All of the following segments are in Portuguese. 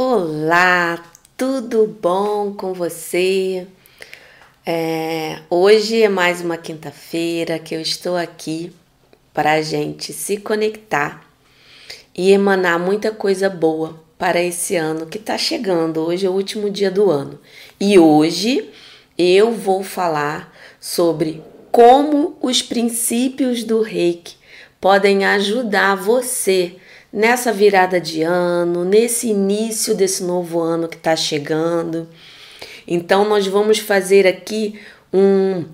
Olá, tudo bom com você? É, hoje é mais uma quinta-feira que eu estou aqui para a gente se conectar e emanar muita coisa boa para esse ano que está chegando. Hoje é o último dia do ano e hoje eu vou falar sobre como os princípios do reiki podem ajudar você nessa virada de ano, nesse início desse novo ano que está chegando. Então, nós vamos fazer aqui um.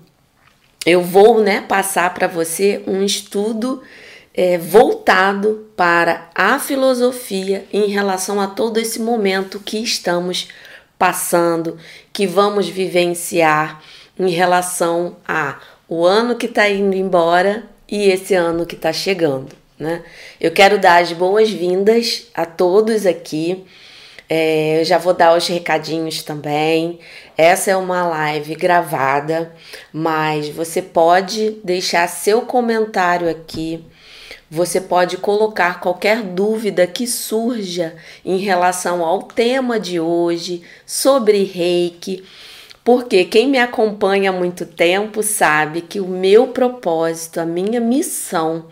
Eu vou né, passar para você um estudo é, voltado para a filosofia em relação a todo esse momento que estamos passando, que vamos vivenciar em relação a o ano que está indo embora e esse ano que está chegando. Né? Eu quero dar as boas-vindas a todos aqui. É, eu já vou dar os recadinhos também. Essa é uma live gravada, mas você pode deixar seu comentário aqui. Você pode colocar qualquer dúvida que surja em relação ao tema de hoje sobre reiki, porque quem me acompanha há muito tempo sabe que o meu propósito, a minha missão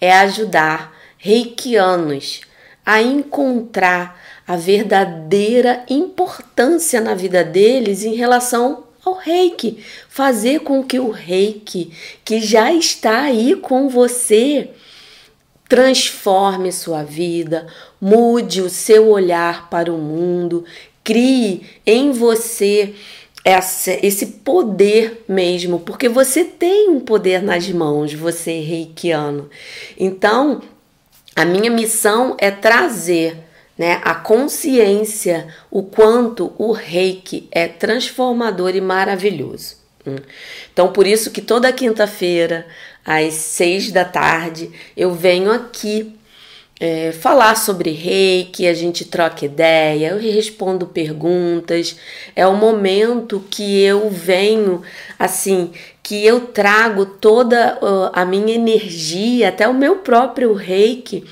é ajudar reikianos a encontrar a verdadeira importância na vida deles em relação ao reiki. Fazer com que o reiki, que já está aí com você, transforme sua vida, mude o seu olhar para o mundo, crie em você esse poder mesmo, porque você tem um poder nas mãos, você reikiano. Então, a minha missão é trazer né, a consciência o quanto o reiki é transformador e maravilhoso. Hum. Então, por isso que toda quinta-feira, às seis da tarde, eu venho aqui é, falar sobre reiki, a gente troca ideia, eu respondo perguntas. É o momento que eu venho, assim, que eu trago toda a minha energia, até o meu próprio reiki,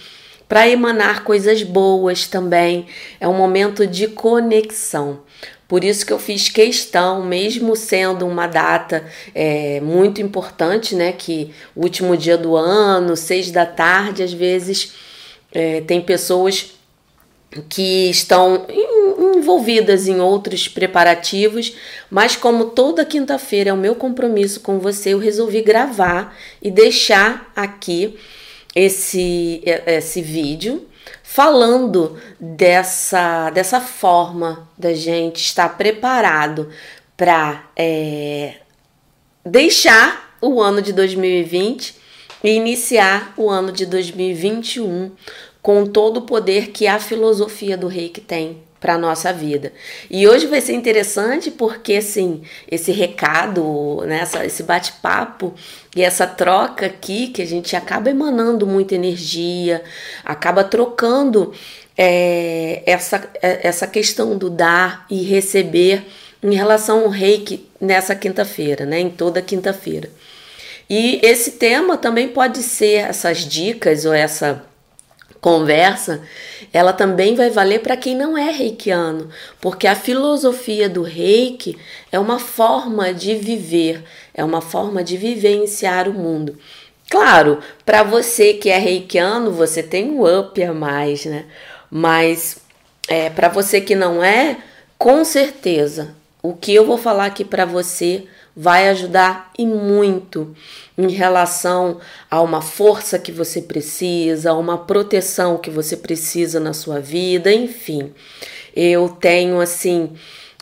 para emanar coisas boas também. É um momento de conexão. Por isso que eu fiz questão, mesmo sendo uma data é, muito importante, né? Que o último dia do ano, seis da tarde, às vezes é, tem pessoas que estão envolvidas em outros preparativos, mas como toda quinta-feira é o meu compromisso com você, eu resolvi gravar e deixar aqui esse, esse vídeo falando dessa, dessa forma da gente estar preparado para é, deixar o ano de 2020 e iniciar o ano de 2021 com todo o poder que a filosofia do reiki tem para nossa vida. E hoje vai ser interessante porque assim, esse recado, né, essa, esse bate-papo e essa troca aqui que a gente acaba emanando muita energia, acaba trocando é, essa, é, essa questão do dar e receber em relação ao reiki nessa quinta-feira, né, em toda quinta-feira. E esse tema também pode ser essas dicas ou essa conversa, ela também vai valer para quem não é reikiano, porque a filosofia do reiki é uma forma de viver, é uma forma de vivenciar o mundo. Claro, para você que é reikiano, você tem um up a mais, né? Mas é, para você que não é, com certeza, o que eu vou falar aqui para você vai ajudar e muito em relação a uma força que você precisa, a uma proteção que você precisa na sua vida, enfim. Eu tenho assim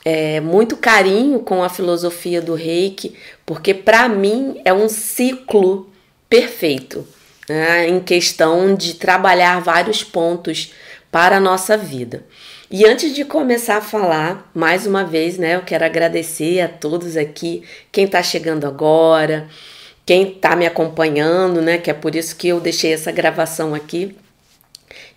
é, muito carinho com a filosofia do Reiki, porque para mim é um ciclo perfeito né, em questão de trabalhar vários pontos para a nossa vida. E antes de começar a falar, mais uma vez, né, eu quero agradecer a todos aqui, quem está chegando agora, quem está me acompanhando, né, que é por isso que eu deixei essa gravação aqui.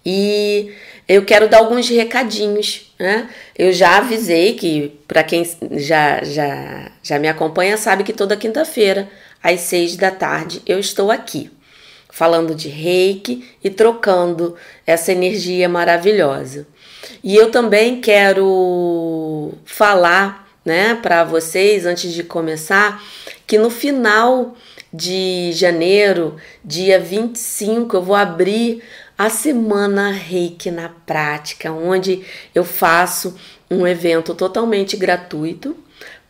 E eu quero dar alguns recadinhos, né? Eu já avisei que para quem já, já, já me acompanha sabe que toda quinta-feira às seis da tarde eu estou aqui falando de reiki e trocando essa energia maravilhosa. E eu também quero falar, né, para vocês antes de começar, que no final de janeiro, dia 25, eu vou abrir a semana Reiki na prática, onde eu faço um evento totalmente gratuito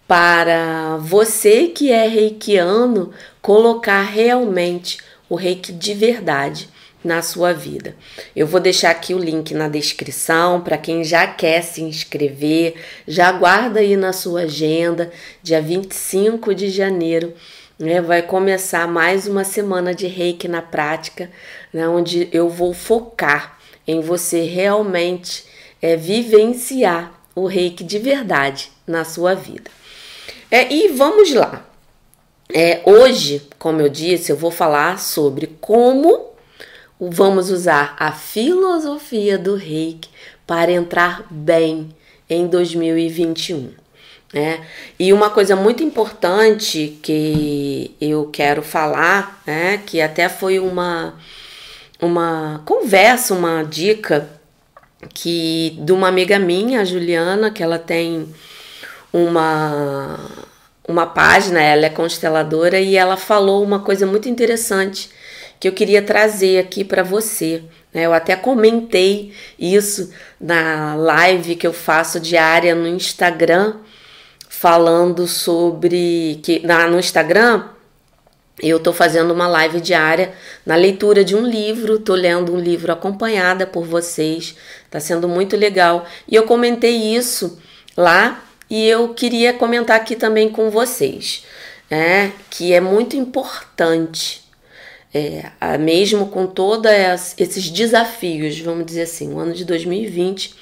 para você que é reikiano colocar realmente o reiki de verdade na sua vida. Eu vou deixar aqui o link na descrição para quem já quer se inscrever, já guarda aí na sua agenda, dia 25 de janeiro. Né, vai começar mais uma semana de reiki na prática, né, onde eu vou focar em você realmente é, vivenciar o reiki de verdade na sua vida. É, e vamos lá. É, hoje, como eu disse, eu vou falar sobre como vamos usar a filosofia do reiki para entrar bem em 2021. Né? E uma coisa muito importante que eu quero falar, né, que até foi uma, uma conversa, uma dica que de uma amiga minha, a Juliana, que ela tem uma uma página, ela é consteladora e ela falou uma coisa muito interessante que eu queria trazer aqui para você. Né? Eu até comentei isso na live que eu faço diária no Instagram, falando sobre que na, no Instagram eu estou fazendo uma live diária na leitura de um livro, estou lendo um livro acompanhada por vocês, está sendo muito legal. E eu comentei isso lá e eu queria comentar aqui também com vocês, né, que é muito importante, é, mesmo com todos esses desafios, vamos dizer assim, o ano de 2020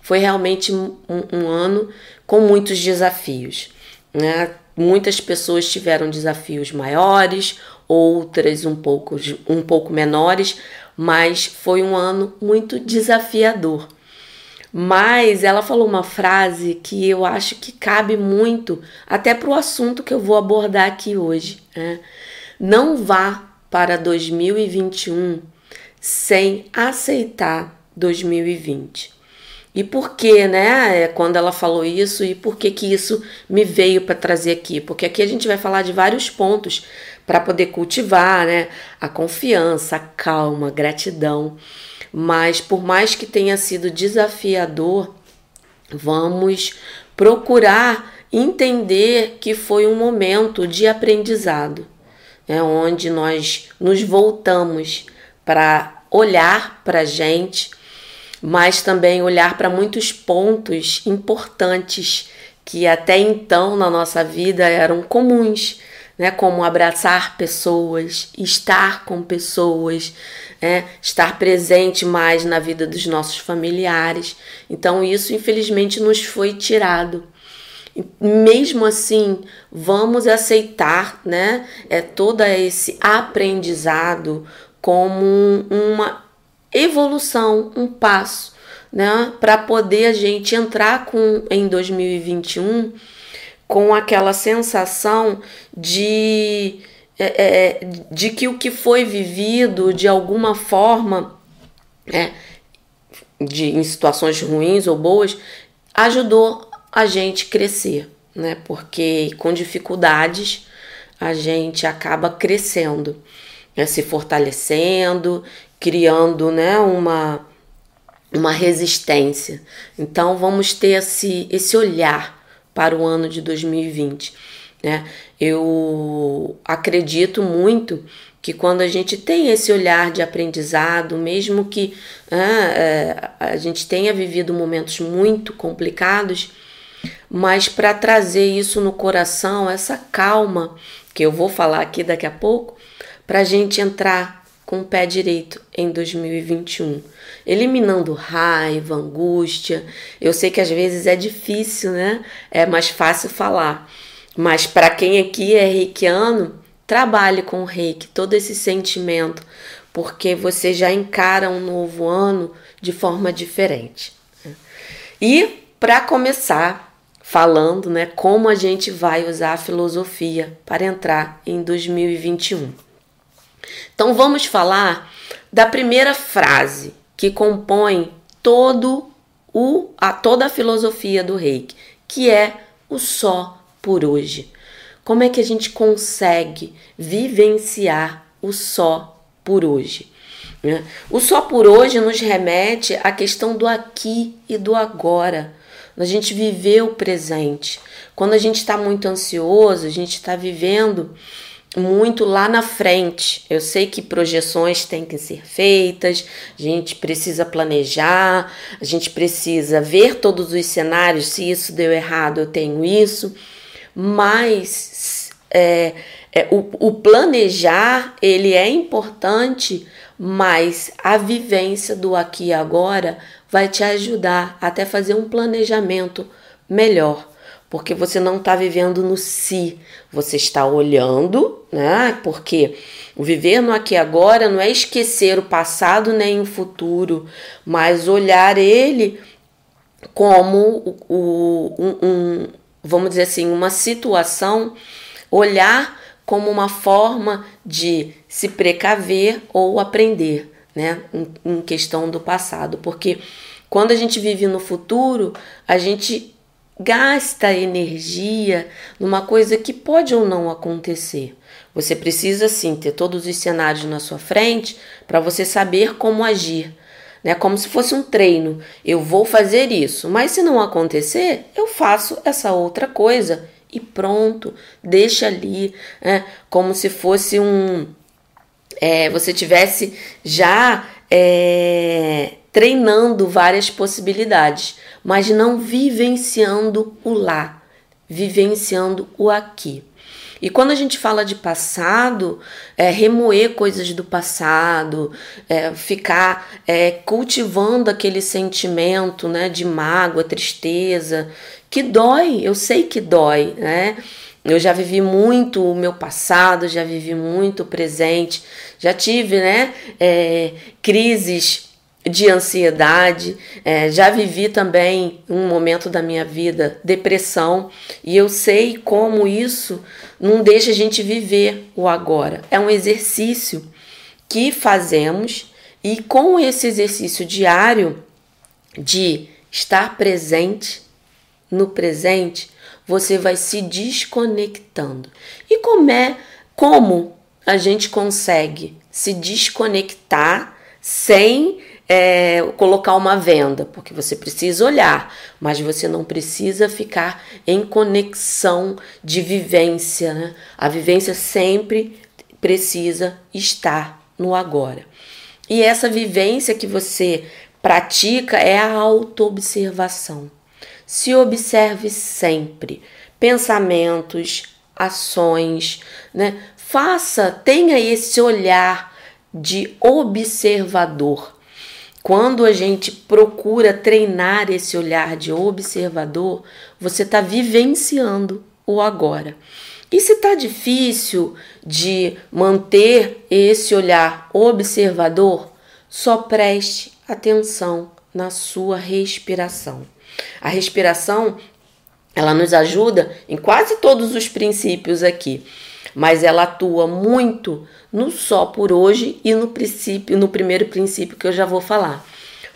foi realmente um, um ano com muitos desafios. Né? Muitas pessoas tiveram desafios maiores, outras um pouco, um pouco menores, mas foi um ano muito desafiador. Mas ela falou uma frase que eu acho que cabe muito até para o assunto que eu vou abordar aqui hoje. Né? Não vá para 2021 sem aceitar 2020. E por que, né? É, quando ela falou isso e por que que isso me veio para trazer aqui? Porque aqui a gente vai falar de vários pontos para poder cultivar, né? A confiança, a calma, a gratidão mas por mais que tenha sido desafiador, vamos procurar entender que foi um momento de aprendizado, é onde nós nos voltamos para olhar para a gente, mas também olhar para muitos pontos importantes que até então na nossa vida eram comuns, né? Como abraçar pessoas, estar com pessoas, é, estar presente mais na vida dos nossos familiares. Então, isso infelizmente nos foi tirado. Mesmo assim, vamos aceitar né, é, todo esse aprendizado como uma evolução, um passo, né, para poder a gente entrar com, em 2021 com aquela sensação de é, é, de que o que foi vivido de alguma forma, é, de, em situações ruins ou boas, ajudou a gente crescer, né? Porque com dificuldades a gente acaba crescendo, né? se fortalecendo, criando, né? Uma uma resistência. Então vamos ter esse, esse olhar para o ano de 2020. Né? Eu acredito muito que quando a gente tem esse olhar de aprendizado, mesmo que ah, a gente tenha vivido momentos muito complicados, mas para trazer isso no coração, essa calma, que eu vou falar aqui daqui a pouco, para a gente entrar com o pé direito em 2021, eliminando raiva, angústia. Eu sei que às vezes é difícil, né? É mais fácil falar mas para quem aqui é reikiano, trabalhe com o reiki, todo esse sentimento, porque você já encara um novo ano de forma diferente. E para começar falando, né, como a gente vai usar a filosofia para entrar em 2021. Então vamos falar da primeira frase que compõe todo o a toda a filosofia do Reiki, que é o só por hoje. Como é que a gente consegue vivenciar o só por hoje? O só por hoje nos remete à questão do aqui e do agora. A gente viver o presente. Quando a gente está muito ansioso, a gente está vivendo muito lá na frente. Eu sei que projeções têm que ser feitas, a gente precisa planejar, a gente precisa ver todos os cenários. Se isso deu errado, eu tenho isso. Mas é, é, o, o planejar ele é importante, mas a vivência do aqui e agora vai te ajudar até fazer um planejamento melhor porque você não está vivendo no si, você está olhando, né? Porque o viver no aqui e agora não é esquecer o passado nem o futuro, mas olhar ele como o, o um, um, vamos dizer assim, uma situação, olhar como uma forma de se precaver ou aprender, né? Em, em questão do passado, porque quando a gente vive no futuro, a gente gasta energia numa coisa que pode ou não acontecer. Você precisa sim ter todos os cenários na sua frente para você saber como agir. Né? Como se fosse um treino. Eu vou fazer isso, mas se não acontecer, eu faço essa outra coisa e pronto, deixa ali, né? como se fosse um. É, você tivesse já é, treinando várias possibilidades, mas não vivenciando o lá, vivenciando o aqui. E quando a gente fala de passado, é remoer coisas do passado, é, ficar é, cultivando aquele sentimento né, de mágoa, tristeza, que dói, eu sei que dói, né? Eu já vivi muito o meu passado, já vivi muito o presente, já tive né, é, crises de ansiedade, é, já vivi também um momento da minha vida depressão. E eu sei como isso não deixa a gente viver o agora. É um exercício que fazemos e com esse exercício diário de estar presente no presente, você vai se desconectando. E como é como a gente consegue se desconectar sem é, colocar uma venda, porque você precisa olhar, mas você não precisa ficar em conexão de vivência. Né? A vivência sempre precisa estar no agora. E essa vivência que você pratica é a autoobservação. Se observe sempre pensamentos, ações, né? Faça, tenha esse olhar de observador quando a gente procura treinar esse olhar de observador, você está vivenciando o agora. E se está difícil de manter esse olhar observador, só preste atenção na sua respiração. A respiração ela nos ajuda em quase todos os princípios aqui mas ela atua muito no só por hoje e no princípio, no primeiro princípio que eu já vou falar.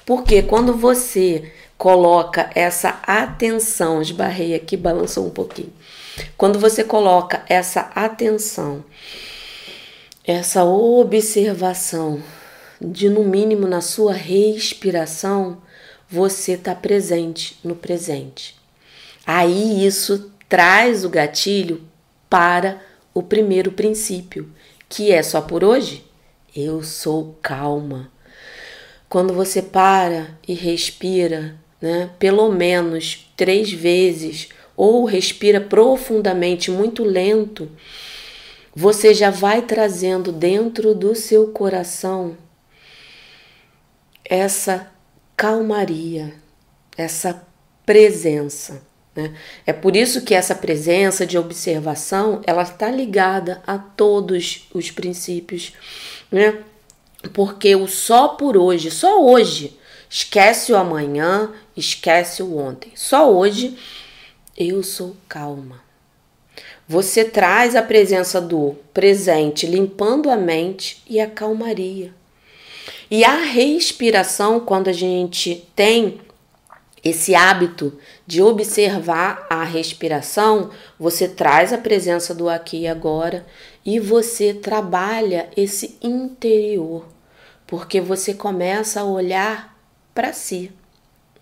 Porque quando você coloca essa atenção, esbarrei aqui, balançou um pouquinho. Quando você coloca essa atenção, essa observação de no mínimo na sua respiração, você está presente no presente. Aí isso traz o gatilho para o primeiro princípio, que é só por hoje? Eu sou calma. Quando você para e respira, né, pelo menos três vezes, ou respira profundamente, muito lento, você já vai trazendo dentro do seu coração essa calmaria, essa presença. Né? É por isso que essa presença de observação ela está ligada a todos os princípios, né? Porque o só por hoje, só hoje, esquece o amanhã, esquece o ontem. Só hoje eu sou calma. você traz a presença do presente, limpando a mente e a calmaria. E a respiração, quando a gente tem esse hábito de observar a respiração, você traz a presença do aqui e agora e você trabalha esse interior, porque você começa a olhar para si.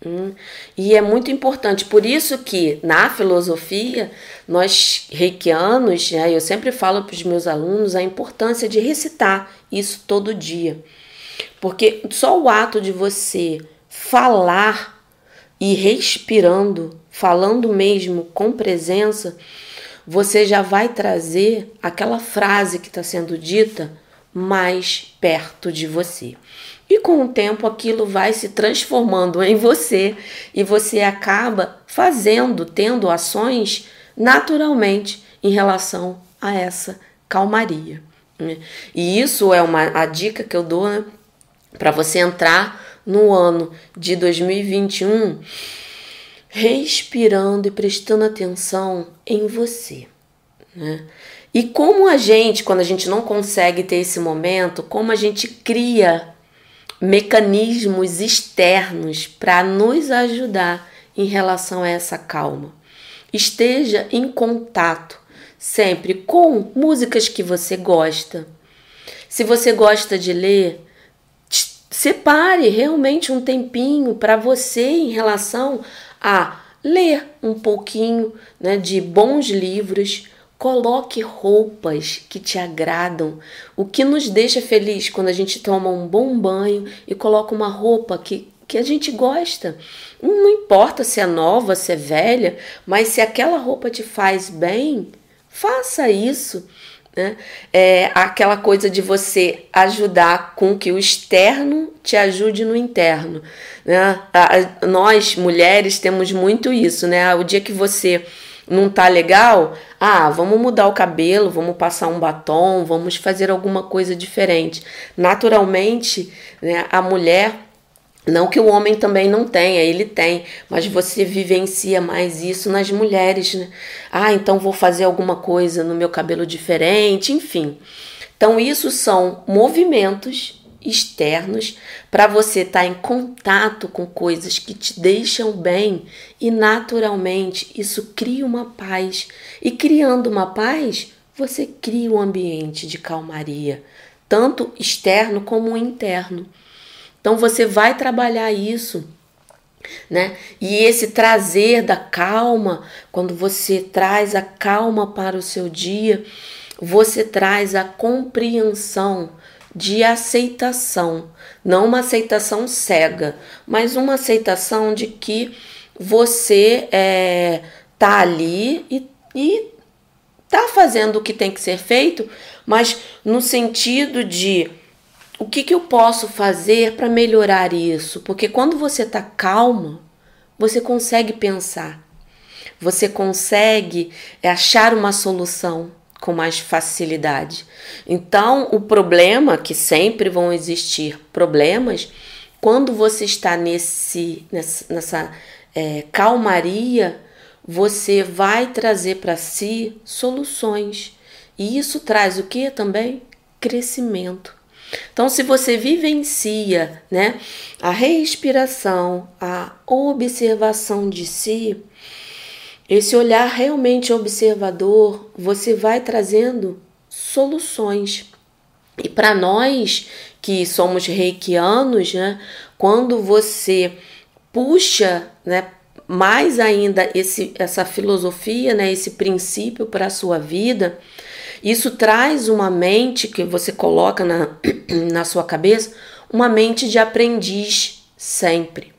Hum. E é muito importante, por isso que na filosofia, nós reikianos, né, eu sempre falo para os meus alunos a importância de recitar isso todo dia. Porque só o ato de você falar e respirando, falando mesmo com presença, você já vai trazer aquela frase que está sendo dita mais perto de você. E com o tempo aquilo vai se transformando em você e você acaba fazendo, tendo ações naturalmente em relação a essa calmaria. Né? E isso é uma a dica que eu dou né, para você entrar no ano de 2021 respirando e prestando atenção em você. Né? E como a gente, quando a gente não consegue ter esse momento, como a gente cria mecanismos externos para nos ajudar em relação a essa calma. Esteja em contato sempre com músicas que você gosta. Se você gosta de ler, separe realmente um tempinho para você em relação a ler um pouquinho né, de bons livros Coloque roupas que te agradam. O que nos deixa feliz quando a gente toma um bom banho e coloca uma roupa que, que a gente gosta. Não importa se é nova, se é velha, mas se aquela roupa te faz bem, faça isso. Né? É aquela coisa de você ajudar com que o externo te ajude no interno. Né? nós, mulheres, temos muito isso. Né? O dia que você não tá legal, ah, vamos mudar o cabelo, vamos passar um batom, vamos fazer alguma coisa diferente. Naturalmente, né, a mulher não que o homem também não tenha, ele tem, mas você vivencia mais isso nas mulheres, né? Ah, então vou fazer alguma coisa no meu cabelo diferente, enfim. Então, isso são movimentos externos para você estar tá em contato com coisas que te deixam bem e naturalmente isso cria uma paz. E criando uma paz, você cria um ambiente de calmaria, tanto externo como interno. Então você vai trabalhar isso, né? E esse trazer da calma, quando você traz a calma para o seu dia, você traz a compreensão de aceitação, não uma aceitação cega, mas uma aceitação de que você é, tá ali e, e tá fazendo o que tem que ser feito, mas no sentido de o que, que eu posso fazer para melhorar isso? Porque quando você tá calma, você consegue pensar, você consegue achar uma solução com mais facilidade. Então, o problema, que sempre vão existir problemas, quando você está nesse, nessa, nessa é, calmaria, você vai trazer para si soluções. E isso traz o que também? Crescimento. Então, se você vivencia né, a respiração, a observação de si, esse olhar realmente observador, você vai trazendo soluções. E para nós que somos reikianos, né, quando você puxa né, mais ainda esse, essa filosofia, né, esse princípio para a sua vida, isso traz uma mente que você coloca na, na sua cabeça, uma mente de aprendiz sempre.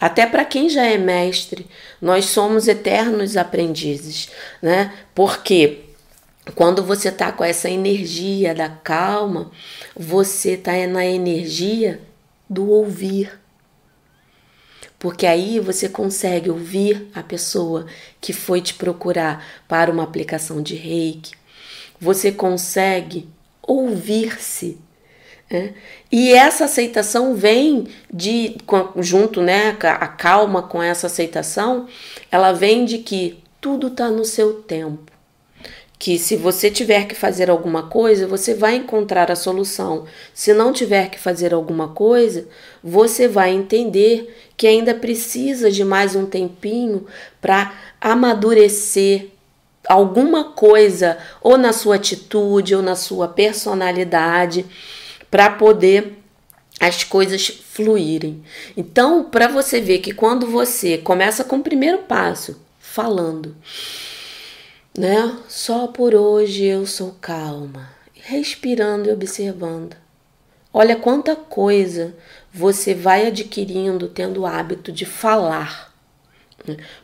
Até para quem já é mestre, nós somos eternos aprendizes, né? Porque quando você tá com essa energia da calma, você tá na energia do ouvir. Porque aí você consegue ouvir a pessoa que foi te procurar para uma aplicação de reiki. Você consegue ouvir-se é. E essa aceitação vem de junto, né? A calma com essa aceitação, ela vem de que tudo está no seu tempo. que se você tiver que fazer alguma coisa, você vai encontrar a solução. Se não tiver que fazer alguma coisa, você vai entender que ainda precisa de mais um tempinho para amadurecer alguma coisa, ou na sua atitude, ou na sua personalidade, para poder as coisas fluírem. Então, para você ver que quando você começa com o primeiro passo, falando, né? Só por hoje eu sou calma, respirando e observando. Olha quanta coisa você vai adquirindo tendo o hábito de falar.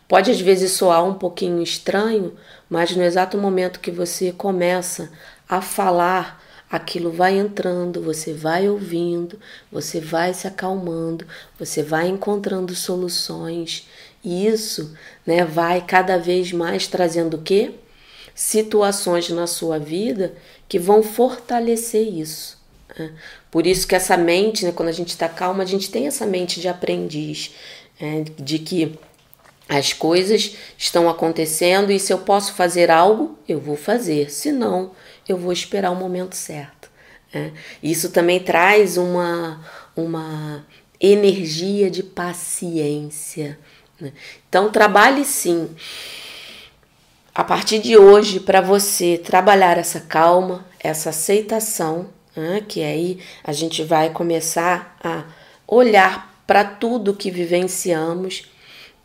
Pode às vezes soar um pouquinho estranho, mas no exato momento que você começa a falar, aquilo vai entrando, você vai ouvindo, você vai se acalmando, você vai encontrando soluções. E isso, né, vai cada vez mais trazendo o quê? Situações na sua vida que vão fortalecer isso. Né? Por isso que essa mente, né, quando a gente está calma, a gente tem essa mente de aprendiz, é, de que as coisas estão acontecendo e se eu posso fazer algo, eu vou fazer. Se não, eu vou esperar o momento certo. É. Isso também traz uma, uma energia de paciência. Né? Então, trabalhe sim. A partir de hoje, para você trabalhar essa calma, essa aceitação, né? que aí a gente vai começar a olhar para tudo que vivenciamos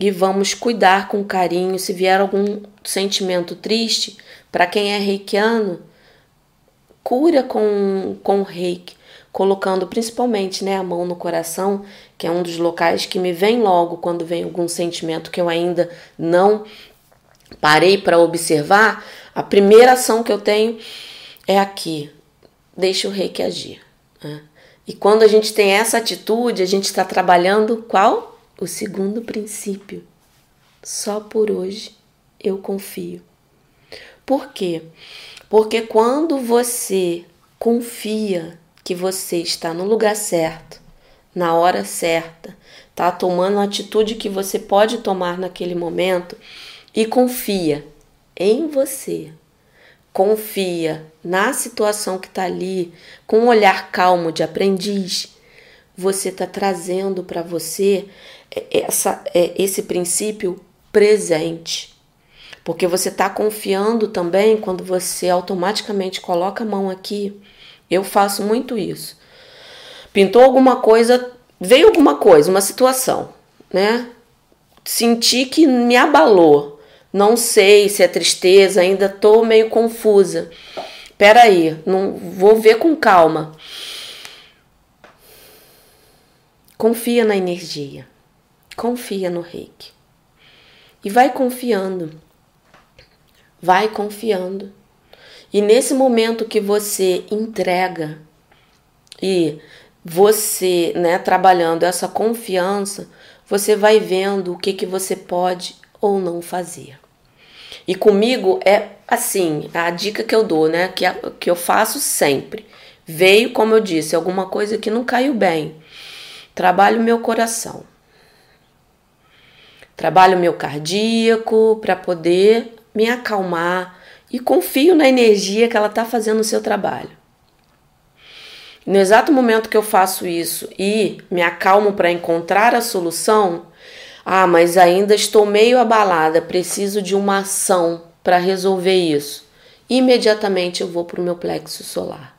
e vamos cuidar com carinho. Se vier algum sentimento triste, para quem é reikiano, cura com, com reiki, colocando principalmente né, a mão no coração, que é um dos locais que me vem logo quando vem algum sentimento que eu ainda não parei para observar. A primeira ação que eu tenho é aqui, deixa o reiki agir. Né? E quando a gente tem essa atitude, a gente está trabalhando qual? O segundo princípio, só por hoje eu confio. Por quê? Porque quando você confia que você está no lugar certo, na hora certa, tá tomando a atitude que você pode tomar naquele momento e confia em você, confia na situação que está ali, com um olhar calmo de aprendiz, você está trazendo para você essa, é, esse princípio presente. Porque você está confiando também quando você automaticamente coloca a mão aqui. Eu faço muito isso. Pintou alguma coisa, veio alguma coisa, uma situação, né? Senti que me abalou. Não sei se é tristeza, ainda tô meio confusa. Peraí, não vou ver com calma. Confia na energia. Confia no reiki. E vai confiando. Vai confiando. E nesse momento que você entrega e você, né, trabalhando essa confiança, você vai vendo o que que você pode ou não fazer. E comigo é assim, a dica que eu dou, né, que, que eu faço sempre. Veio, como eu disse, alguma coisa que não caiu bem. Trabalho meu coração. Trabalho meu cardíaco para poder me acalmar e confio na energia que ela está fazendo o seu trabalho. No exato momento que eu faço isso e me acalmo para encontrar a solução, ah, mas ainda estou meio abalada, preciso de uma ação para resolver isso. Imediatamente eu vou para o meu plexo solar.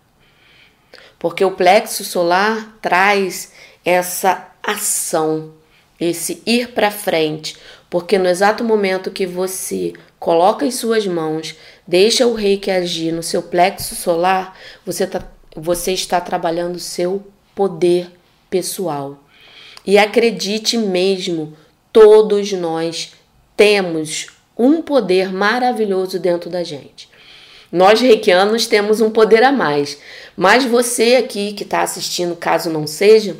Porque o plexo solar traz essa ação esse ir para frente, porque no exato momento que você coloca em suas mãos, deixa o reiki agir no seu plexo solar, você, tá, você está trabalhando seu poder pessoal. E acredite mesmo, todos nós temos um poder maravilhoso dentro da gente. Nós reikianos temos um poder a mais, mas você aqui que está assistindo, caso não seja,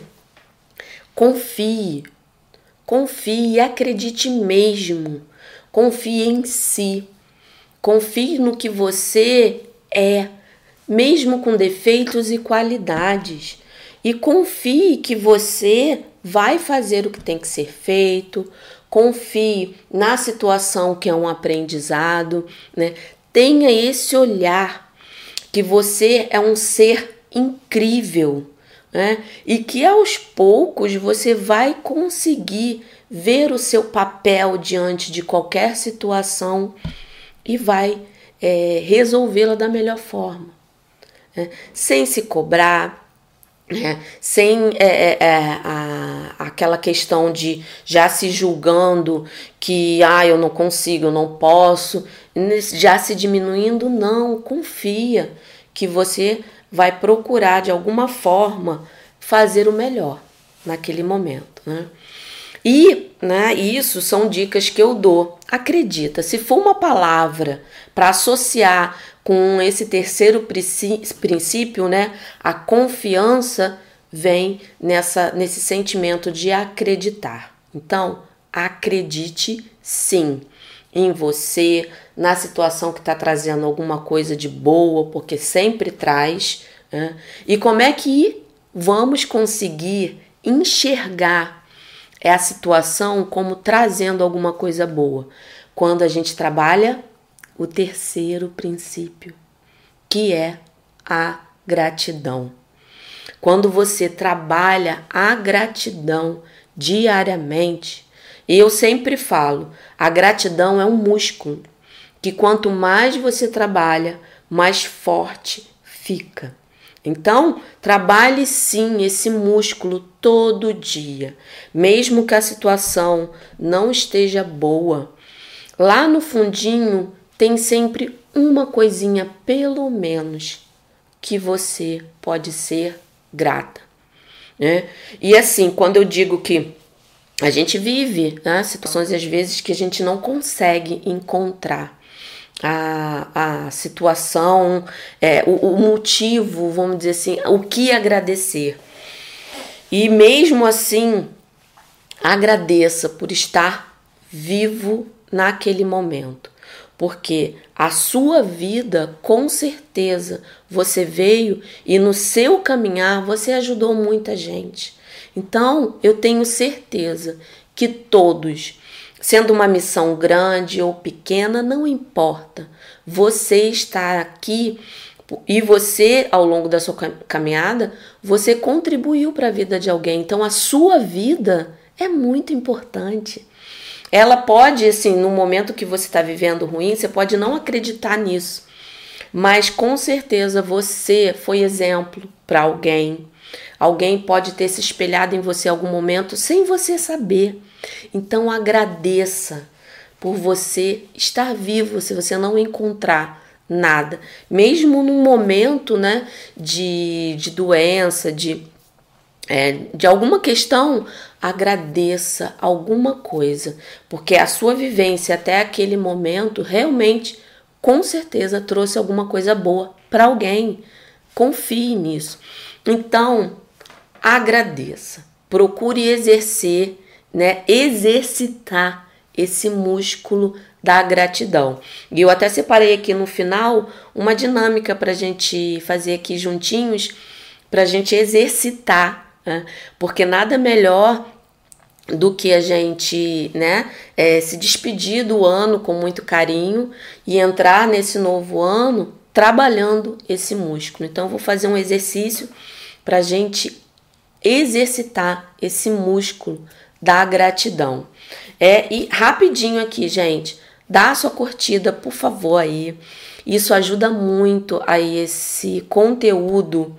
confie, Confie e acredite mesmo. Confie em si. Confie no que você é, mesmo com defeitos e qualidades. E confie que você vai fazer o que tem que ser feito. Confie na situação que é um aprendizado, né? tenha esse olhar que você é um ser incrível, né? E que aos poucos você vai conseguir ver o seu papel diante de qualquer situação e vai é, resolvê-la da melhor forma, né? sem se cobrar, né? sem é, é, é, a, aquela questão de já se julgando que ah, eu não consigo, eu não posso, já se diminuindo, não, confia que você vai procurar de alguma forma fazer o melhor naquele momento, né? E, né, isso são dicas que eu dou. Acredita, se for uma palavra para associar com esse terceiro princípio, né, a confiança vem nessa nesse sentimento de acreditar. Então, acredite sim em você, na situação que está trazendo alguma coisa de boa, porque sempre traz. Né? E como é que vamos conseguir enxergar a situação como trazendo alguma coisa boa? Quando a gente trabalha o terceiro princípio, que é a gratidão. Quando você trabalha a gratidão diariamente, e eu sempre falo, a gratidão é um músculo que quanto mais você trabalha, mais forte fica. Então, trabalhe sim esse músculo todo dia, mesmo que a situação não esteja boa. Lá no fundinho tem sempre uma coisinha, pelo menos, que você pode ser grata. Né? E assim, quando eu digo que a gente vive né, situações às vezes que a gente não consegue encontrar a, a situação, é, o, o motivo, vamos dizer assim, o que agradecer. E mesmo assim, agradeça por estar vivo naquele momento, porque a sua vida, com certeza, você veio e no seu caminhar você ajudou muita gente. Então, eu tenho certeza que todos, sendo uma missão grande ou pequena, não importa. Você está aqui e você, ao longo da sua caminhada, você contribuiu para a vida de alguém. Então, a sua vida é muito importante. Ela pode, assim, no momento que você está vivendo ruim, você pode não acreditar nisso. Mas com certeza você foi exemplo para alguém, Alguém pode ter se espelhado em você em algum momento sem você saber. Então agradeça por você estar vivo se você não encontrar nada, mesmo num momento, né, de, de doença, de é, de alguma questão, agradeça alguma coisa, porque a sua vivência até aquele momento realmente, com certeza, trouxe alguma coisa boa para alguém. Confie nisso. Então, agradeça. Procure exercer, né, exercitar esse músculo da gratidão. E eu até separei aqui no final uma dinâmica para a gente fazer aqui juntinhos, para a gente exercitar, né? porque nada melhor do que a gente né, é, se despedir do ano com muito carinho e entrar nesse novo ano trabalhando esse músculo. Então, vou fazer um exercício para a gente exercitar esse músculo da gratidão. É, e rapidinho aqui, gente, dá a sua curtida, por favor, aí. Isso ajuda muito a esse conteúdo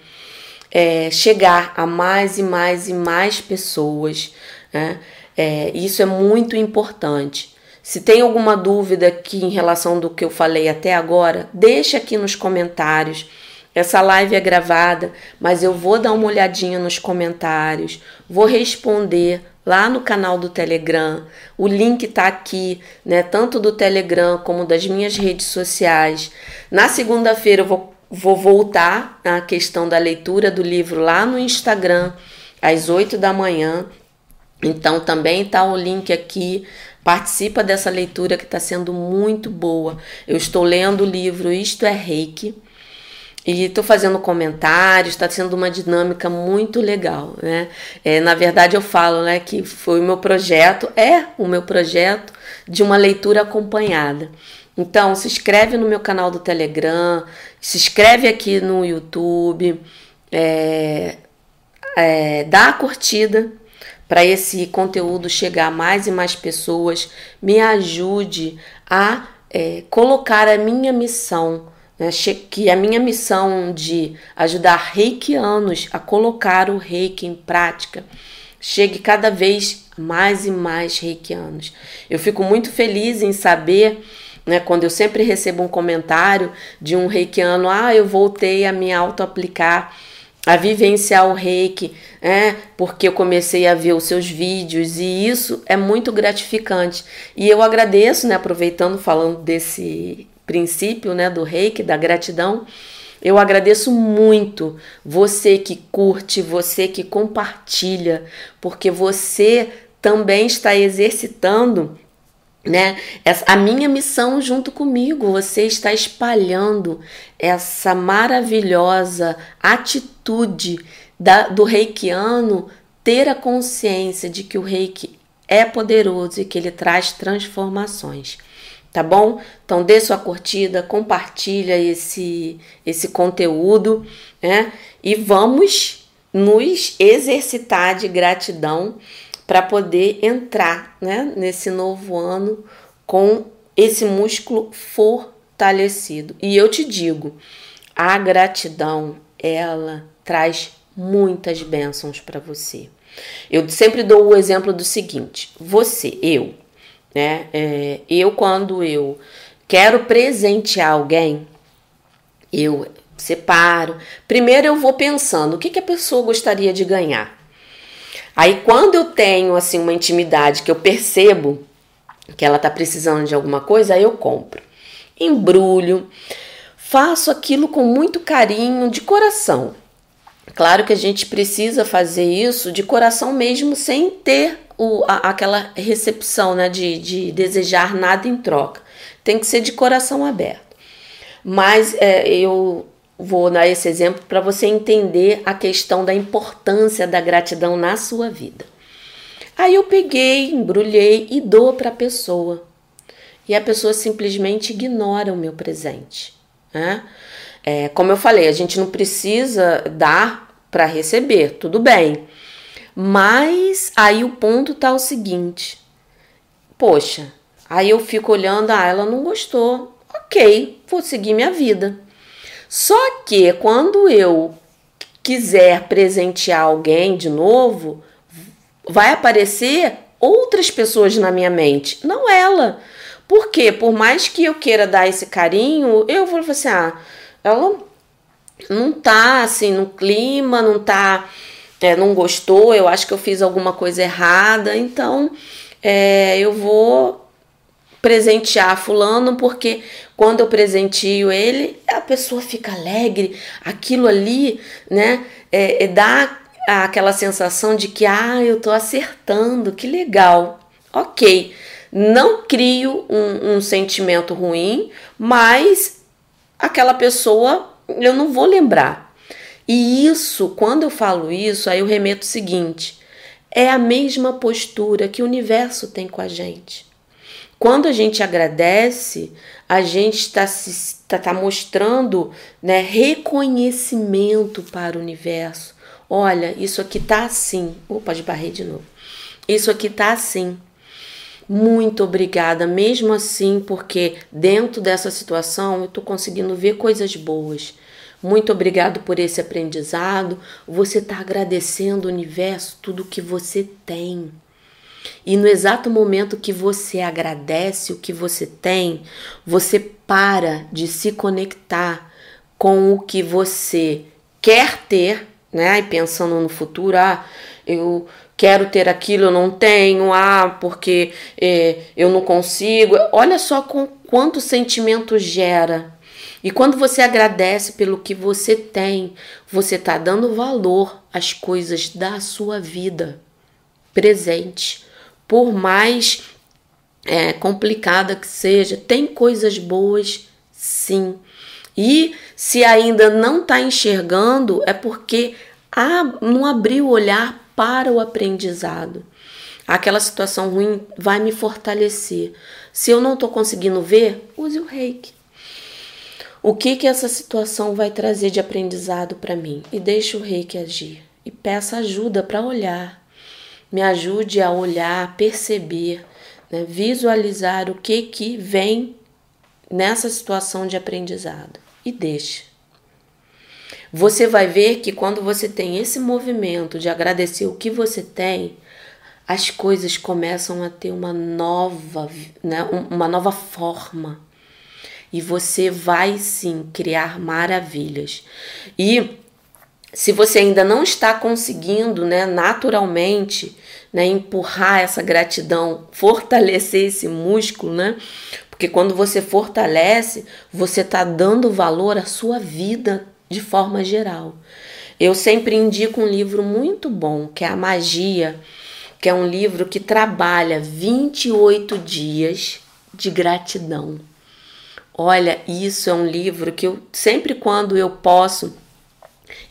é, chegar a mais e mais e mais pessoas. Né? É, isso é muito importante. Se tem alguma dúvida aqui em relação do que eu falei até agora, deixa aqui nos comentários essa live é gravada, mas eu vou dar uma olhadinha nos comentários, vou responder lá no canal do Telegram. O link tá aqui, né, tanto do Telegram como das minhas redes sociais. Na segunda-feira eu vou, vou voltar à questão da leitura do livro lá no Instagram, às 8 da manhã. Então também tá o link aqui. Participa dessa leitura que está sendo muito boa. Eu estou lendo o livro Isto é Reiki e estou fazendo comentários, está sendo uma dinâmica muito legal, né? É, na verdade, eu falo né, que foi o meu projeto, é o meu projeto de uma leitura acompanhada. Então, se inscreve no meu canal do Telegram, se inscreve aqui no YouTube, é, é, dá a curtida para esse conteúdo chegar a mais e mais pessoas, me ajude a é, colocar a minha missão, que a minha missão de ajudar reikianos a colocar o reiki em prática chegue cada vez mais e mais reikianos. Eu fico muito feliz em saber né, quando eu sempre recebo um comentário de um reikiano, ah, eu voltei a me auto-aplicar a vivenciar o reiki, é, porque eu comecei a ver os seus vídeos e isso é muito gratificante. E eu agradeço, né, aproveitando falando desse princípio, né, do reiki, da gratidão, eu agradeço muito você que curte, você que compartilha, porque você também está exercitando né? A minha missão junto comigo, você está espalhando essa maravilhosa atitude da, do reikiano ter a consciência de que o reiki é poderoso e que ele traz transformações. Tá bom? Então dê sua curtida, compartilha esse esse conteúdo, né? E vamos nos exercitar de gratidão para poder entrar né, nesse novo ano com esse músculo fortalecido. E eu te digo, a gratidão, ela traz muitas bênçãos para você. Eu sempre dou o exemplo do seguinte: você, eu, né? É, eu, quando eu quero presentear alguém, eu separo. Primeiro eu vou pensando o que, que a pessoa gostaria de ganhar. Aí quando eu tenho assim uma intimidade que eu percebo que ela tá precisando de alguma coisa, aí eu compro. Embrulho, faço aquilo com muito carinho, de coração. Claro que a gente precisa fazer isso de coração mesmo, sem ter o, a, aquela recepção né, de, de desejar nada em troca. Tem que ser de coração aberto. Mas é, eu vou dar esse exemplo para você entender a questão da importância da gratidão na sua vida. Aí eu peguei, embrulhei e dou para a pessoa. E a pessoa simplesmente ignora o meu presente. Né? É, como eu falei, a gente não precisa dar para receber, tudo bem. Mas aí o ponto tá o seguinte: poxa, aí eu fico olhando, ah, ela não gostou. Ok, vou seguir minha vida. Só que quando eu quiser presentear alguém de novo, vai aparecer outras pessoas na minha mente, não ela. Porque por mais que eu queira dar esse carinho, eu vou falar assim: ah, ela não tá assim no clima, não tá, é, não gostou, eu acho que eu fiz alguma coisa errada, então é, eu vou presentear fulano porque quando eu presentio ele, a pessoa fica alegre, aquilo ali, né, é, é dá aquela sensação de que, ah, eu tô acertando, que legal. Ok, não crio um, um sentimento ruim, mas aquela pessoa eu não vou lembrar. E isso, quando eu falo isso, aí eu remeto o seguinte: é a mesma postura que o universo tem com a gente. Quando a gente agradece, a gente está tá, tá mostrando né, reconhecimento para o universo. Olha, isso aqui tá assim. Opa, barrei de novo. Isso aqui tá assim. Muito obrigada, mesmo assim, porque dentro dessa situação eu estou conseguindo ver coisas boas. Muito obrigado por esse aprendizado. Você está agradecendo o universo tudo que você tem. E no exato momento que você agradece o que você tem, você para de se conectar com o que você quer ter, né? E pensando no futuro, ah, eu quero ter aquilo, eu não tenho, ah, porque é, eu não consigo. Olha só com quanto sentimento gera. E quando você agradece pelo que você tem, você está dando valor às coisas da sua vida presente por mais é, complicada que seja, tem coisas boas sim. E se ainda não está enxergando, é porque não abriu o olhar para o aprendizado. aquela situação ruim vai me fortalecer. Se eu não estou conseguindo ver, use o reiki. O que que essa situação vai trazer de aprendizado para mim? E deixe o reiki agir. E peça ajuda para olhar. Me ajude a olhar, perceber, né? visualizar o que que vem nessa situação de aprendizado. E deixe. Você vai ver que quando você tem esse movimento de agradecer o que você tem, as coisas começam a ter uma nova, né, uma nova forma. E você vai sim criar maravilhas. E se você ainda não está conseguindo, né, naturalmente, né, empurrar essa gratidão, fortalecer esse músculo, né? Porque quando você fortalece, você está dando valor à sua vida de forma geral. Eu sempre indico um livro muito bom, que é A Magia, que é um livro que trabalha 28 dias de gratidão. Olha, isso é um livro que eu sempre quando eu posso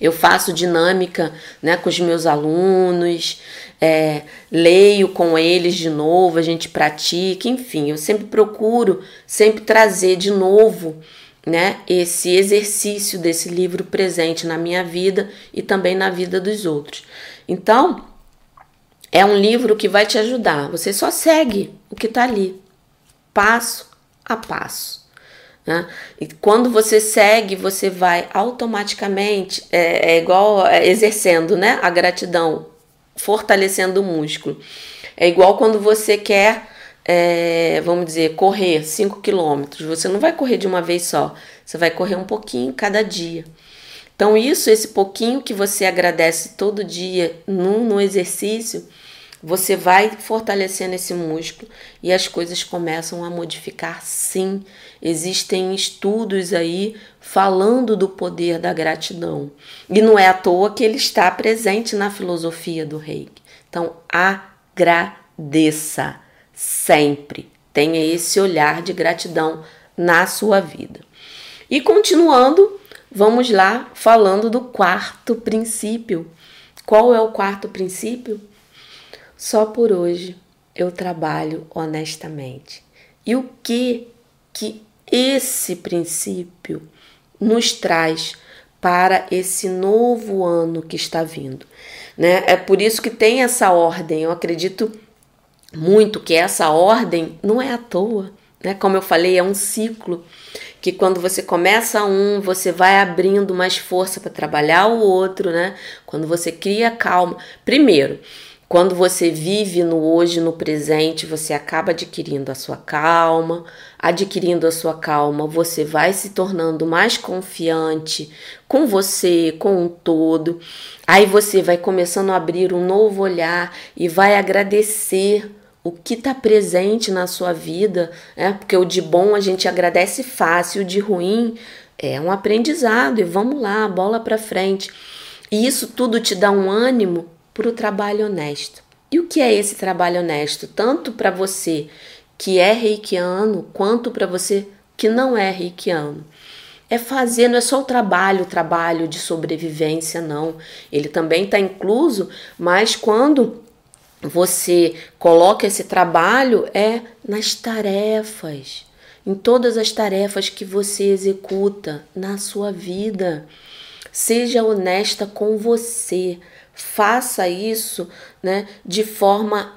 eu faço dinâmica né, com os meus alunos, é, leio com eles de novo, a gente pratica, enfim, eu sempre procuro sempre trazer de novo né, esse exercício desse livro presente na minha vida e também na vida dos outros. Então, é um livro que vai te ajudar. Você só segue o que está ali, passo a passo. Né? E quando você segue, você vai automaticamente, é, é igual é, exercendo né, a gratidão, fortalecendo o músculo. É igual quando você quer é, vamos dizer, correr 5 quilômetros, você não vai correr de uma vez só, você vai correr um pouquinho cada dia. Então, isso, esse pouquinho que você agradece todo dia no, no exercício, você vai fortalecendo esse músculo e as coisas começam a modificar sim. Existem estudos aí falando do poder da gratidão. E não é à toa que ele está presente na filosofia do reiki. Então, agradeça sempre. Tenha esse olhar de gratidão na sua vida. E continuando, vamos lá falando do quarto princípio. Qual é o quarto princípio? Só por hoje eu trabalho honestamente. E o que que esse princípio nos traz para esse novo ano que está vindo, né? É por isso que tem essa ordem. Eu acredito muito que essa ordem não é à toa, né? Como eu falei, é um ciclo que quando você começa um, você vai abrindo mais força para trabalhar o outro, né? Quando você cria calma, primeiro, quando você vive no hoje, no presente, você acaba adquirindo a sua calma. Adquirindo a sua calma, você vai se tornando mais confiante com você, com o todo. Aí você vai começando a abrir um novo olhar e vai agradecer o que está presente na sua vida, né? porque o de bom a gente agradece fácil, o de ruim é um aprendizado e vamos lá, bola para frente. E isso tudo te dá um ânimo para o trabalho honesto. E o que é esse trabalho honesto? Tanto para você que é reikiano, quanto para você que não é reikiano. É fazer, não é só o trabalho, o trabalho de sobrevivência, não. Ele também está incluso, mas quando você coloca esse trabalho é nas tarefas, em todas as tarefas que você executa na sua vida. Seja honesta com você. Faça isso, né, de forma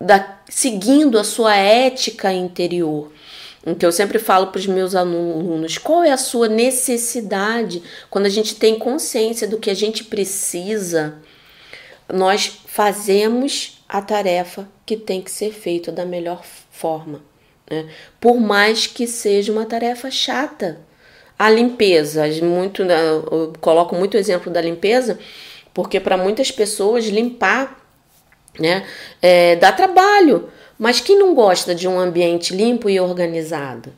da, seguindo a sua ética interior. Então eu sempre falo para os meus alunos qual é a sua necessidade quando a gente tem consciência do que a gente precisa nós fazemos a tarefa que tem que ser feita da melhor forma, né? por mais que seja uma tarefa chata. A limpeza, muito, né, eu coloco muito exemplo da limpeza, porque para muitas pessoas limpar né, é, dá trabalho. Mas quem não gosta de um ambiente limpo e organizado?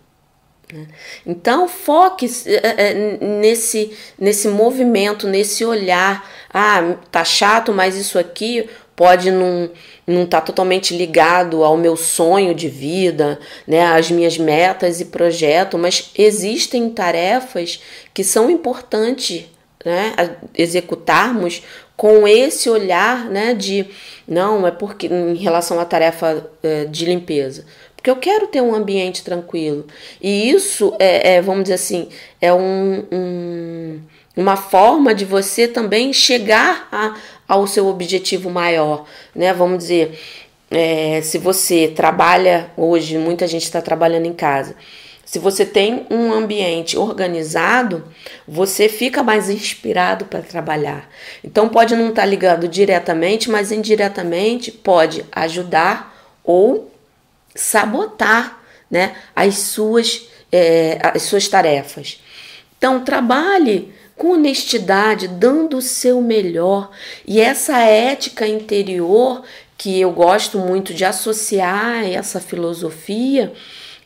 Né? Então, foque é, é, nesse, nesse movimento, nesse olhar. Ah, tá chato, mas isso aqui pode não não tá totalmente ligado ao meu sonho de vida, né, às minhas metas e projetos, mas existem tarefas que são importantes né, executarmos com esse olhar, né, de não é porque em relação à tarefa é, de limpeza, porque eu quero ter um ambiente tranquilo e isso é, é vamos dizer assim, é um, um, uma forma de você também chegar a, ao seu objetivo maior, né? Vamos dizer, é, se você trabalha hoje, muita gente está trabalhando em casa. Se você tem um ambiente organizado, você fica mais inspirado para trabalhar. Então, pode não estar tá ligado diretamente, mas indiretamente pode ajudar ou sabotar né, as, suas, é, as suas tarefas. Então, trabalhe com honestidade, dando o seu melhor. E essa ética interior que eu gosto muito de associar essa filosofia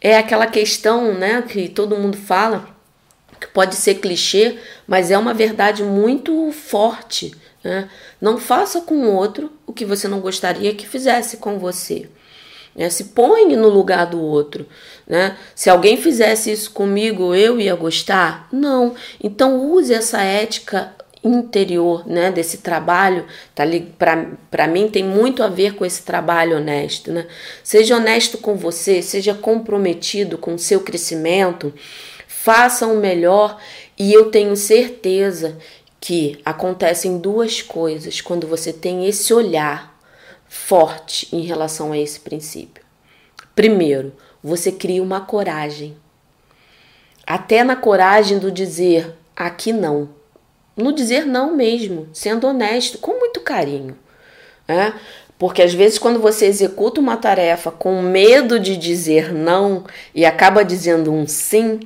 é aquela questão, né, que todo mundo fala, que pode ser clichê, mas é uma verdade muito forte. Né? Não faça com o outro o que você não gostaria que fizesse com você. Né? Se põe no lugar do outro. Né? Se alguém fizesse isso comigo, eu ia gostar? Não. Então use essa ética interior, né, desse trabalho, tá para mim tem muito a ver com esse trabalho honesto, né? Seja honesto com você, seja comprometido com o seu crescimento, faça o melhor e eu tenho certeza que acontecem duas coisas quando você tem esse olhar forte em relação a esse princípio. Primeiro, você cria uma coragem. Até na coragem do dizer aqui não no dizer não mesmo, sendo honesto, com muito carinho. Né? Porque às vezes, quando você executa uma tarefa com medo de dizer não e acaba dizendo um sim,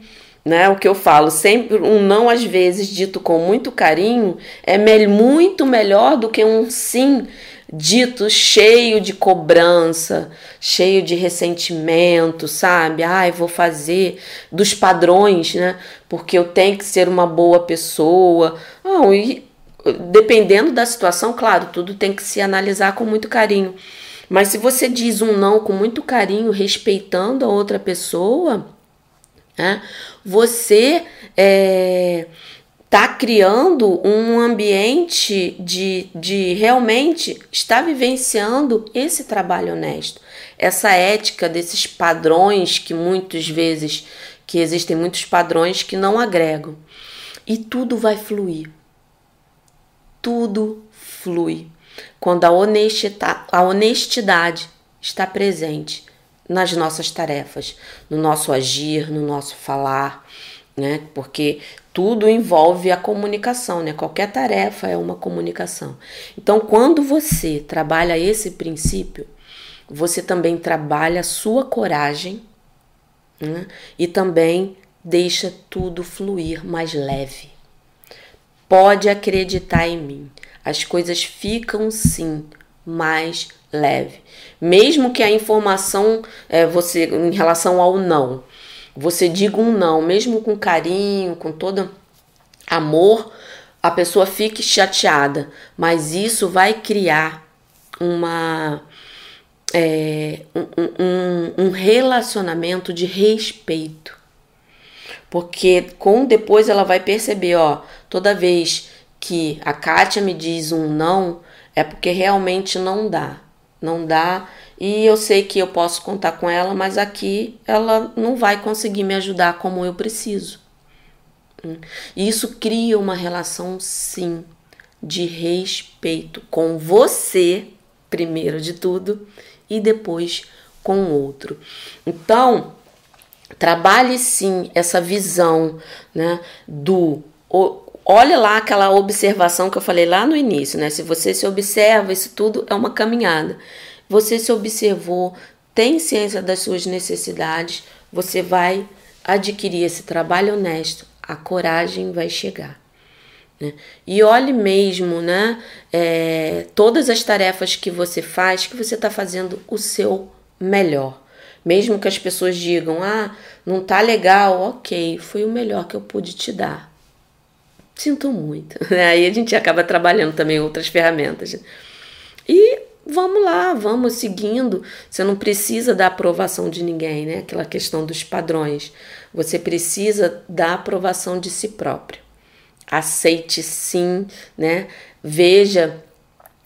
né? O que eu falo, sempre um não, às vezes, dito com muito carinho, é me muito melhor do que um sim dito cheio de cobrança, cheio de ressentimento, sabe? Ai, vou fazer dos padrões, né? Porque eu tenho que ser uma boa pessoa. Não, e dependendo da situação, claro, tudo tem que se analisar com muito carinho. Mas se você diz um não com muito carinho, respeitando a outra pessoa, né? Você é está criando um ambiente de, de realmente estar vivenciando esse trabalho honesto, essa ética desses padrões que muitas vezes que existem muitos padrões que não agregam. E tudo vai fluir. Tudo flui. Quando a honestidade, a honestidade está presente nas nossas tarefas, no nosso agir, no nosso falar, né? Porque tudo envolve a comunicação, né? Qualquer tarefa é uma comunicação. Então, quando você trabalha esse princípio, você também trabalha a sua coragem né? e também deixa tudo fluir mais leve. Pode acreditar em mim, as coisas ficam sim mais leve. Mesmo que a informação, é, você em relação ao não, você diga um não, mesmo com carinho, com todo amor, a pessoa fique chateada, mas isso vai criar uma é, um, um, um relacionamento de respeito. Porque com depois ela vai perceber, ó, toda vez que a Kátia me diz um não, é porque realmente não dá. Não dá e eu sei que eu posso contar com ela, mas aqui ela não vai conseguir me ajudar como eu preciso. E isso cria uma relação, sim, de respeito com você, primeiro de tudo, e depois com o outro. Então, trabalhe sim essa visão né, do. Olha lá aquela observação que eu falei lá no início, né? Se você se observa, isso tudo é uma caminhada você se observou, tem ciência das suas necessidades, você vai adquirir esse trabalho honesto, a coragem vai chegar. Né? E olhe mesmo, né? É, todas as tarefas que você faz, que você está fazendo o seu melhor. Mesmo que as pessoas digam, ah, não tá legal, ok, foi o melhor que eu pude te dar. Sinto muito. Aí a gente acaba trabalhando também outras ferramentas. E vamos lá, vamos seguindo. Você não precisa da aprovação de ninguém, né? Aquela questão dos padrões. Você precisa da aprovação de si próprio. Aceite sim, né? veja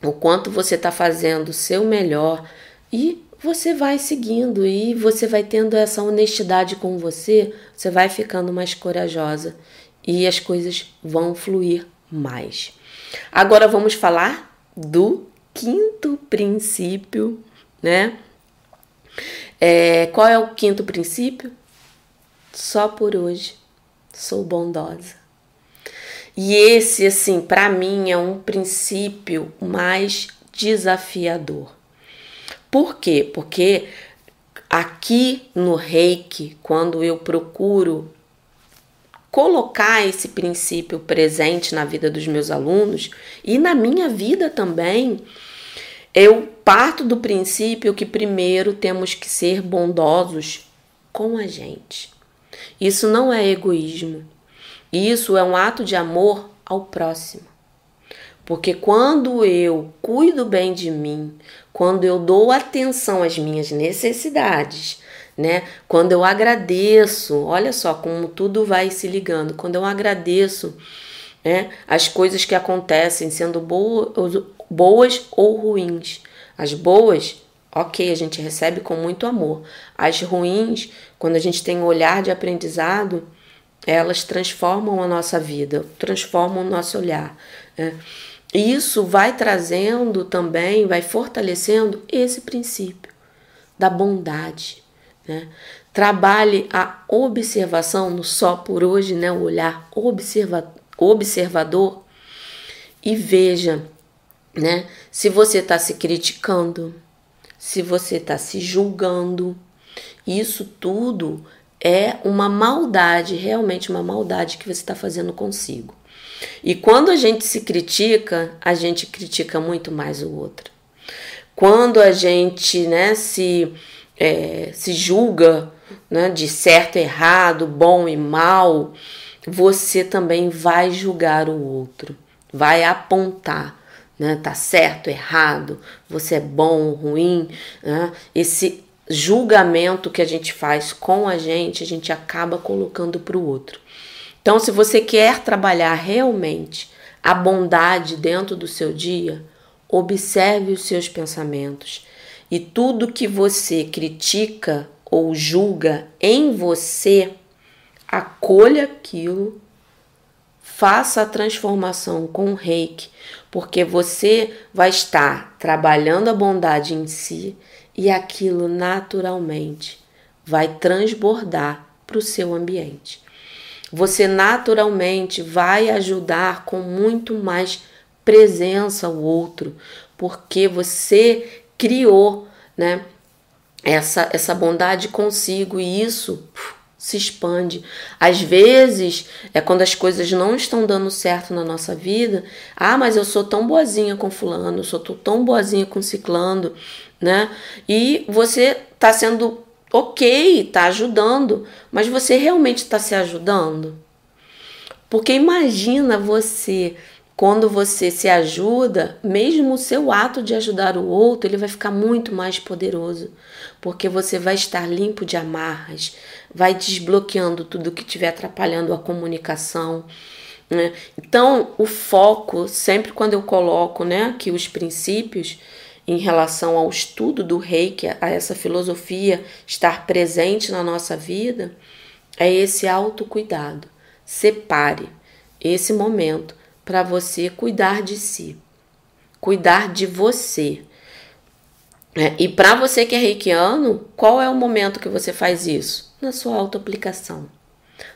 o quanto você está fazendo o seu melhor e você vai seguindo e você vai tendo essa honestidade com você, você vai ficando mais corajosa e as coisas vão fluir mais. Agora vamos falar do quinto princípio, né? É, qual é o quinto princípio? Só por hoje sou bondosa. E esse, assim, para mim é um princípio mais desafiador. Por quê? Porque aqui no Reiki, quando eu procuro colocar esse princípio presente na vida dos meus alunos e na minha vida também, eu parto do princípio que primeiro temos que ser bondosos com a gente. Isso não é egoísmo. Isso é um ato de amor ao próximo. Porque quando eu cuido bem de mim, quando eu dou atenção às minhas necessidades, né? Quando eu agradeço, olha só como tudo vai se ligando. Quando eu agradeço, né, as coisas que acontecem, sendo boas, ou ruins. As boas, ok, a gente recebe com muito amor. As ruins, quando a gente tem um olhar de aprendizado, elas transformam a nossa vida, transformam o nosso olhar. Né? Isso vai trazendo também, vai fortalecendo esse princípio da bondade. Né? Trabalhe a observação no só por hoje, né? o olhar observa observador e veja né? se você está se criticando, se você está se julgando. Isso tudo é uma maldade, realmente uma maldade que você está fazendo consigo. E quando a gente se critica, a gente critica muito mais o outro. Quando a gente né, se, é, se julga né, de certo, errado, bom e mal, você também vai julgar o outro, vai apontar, né, tá certo, errado, você é bom, ruim, né, esse julgamento que a gente faz com a gente, a gente acaba colocando para o outro. Então, se você quer trabalhar realmente a bondade dentro do seu dia, observe os seus pensamentos e tudo que você critica ou julga em você, acolha aquilo, faça a transformação com o reiki, porque você vai estar trabalhando a bondade em si e aquilo naturalmente vai transbordar para o seu ambiente. Você naturalmente vai ajudar com muito mais presença o outro, porque você criou, né, essa essa bondade consigo e isso se expande. Às vezes, é quando as coisas não estão dando certo na nossa vida, ah, mas eu sou tão boazinha com fulano, eu sou tão boazinha com ciclando, né? E você está sendo ok, está ajudando, mas você realmente está se ajudando? Porque imagina você, quando você se ajuda, mesmo o seu ato de ajudar o outro, ele vai ficar muito mais poderoso, porque você vai estar limpo de amarras, vai desbloqueando tudo que estiver atrapalhando a comunicação. Né? Então, o foco, sempre quando eu coloco né, aqui os princípios, em relação ao estudo do reiki, a essa filosofia estar presente na nossa vida, é esse autocuidado. Separe esse momento para você cuidar de si, cuidar de você. É, e para você que é reikiano, qual é o momento que você faz isso? Na sua autoaplicação.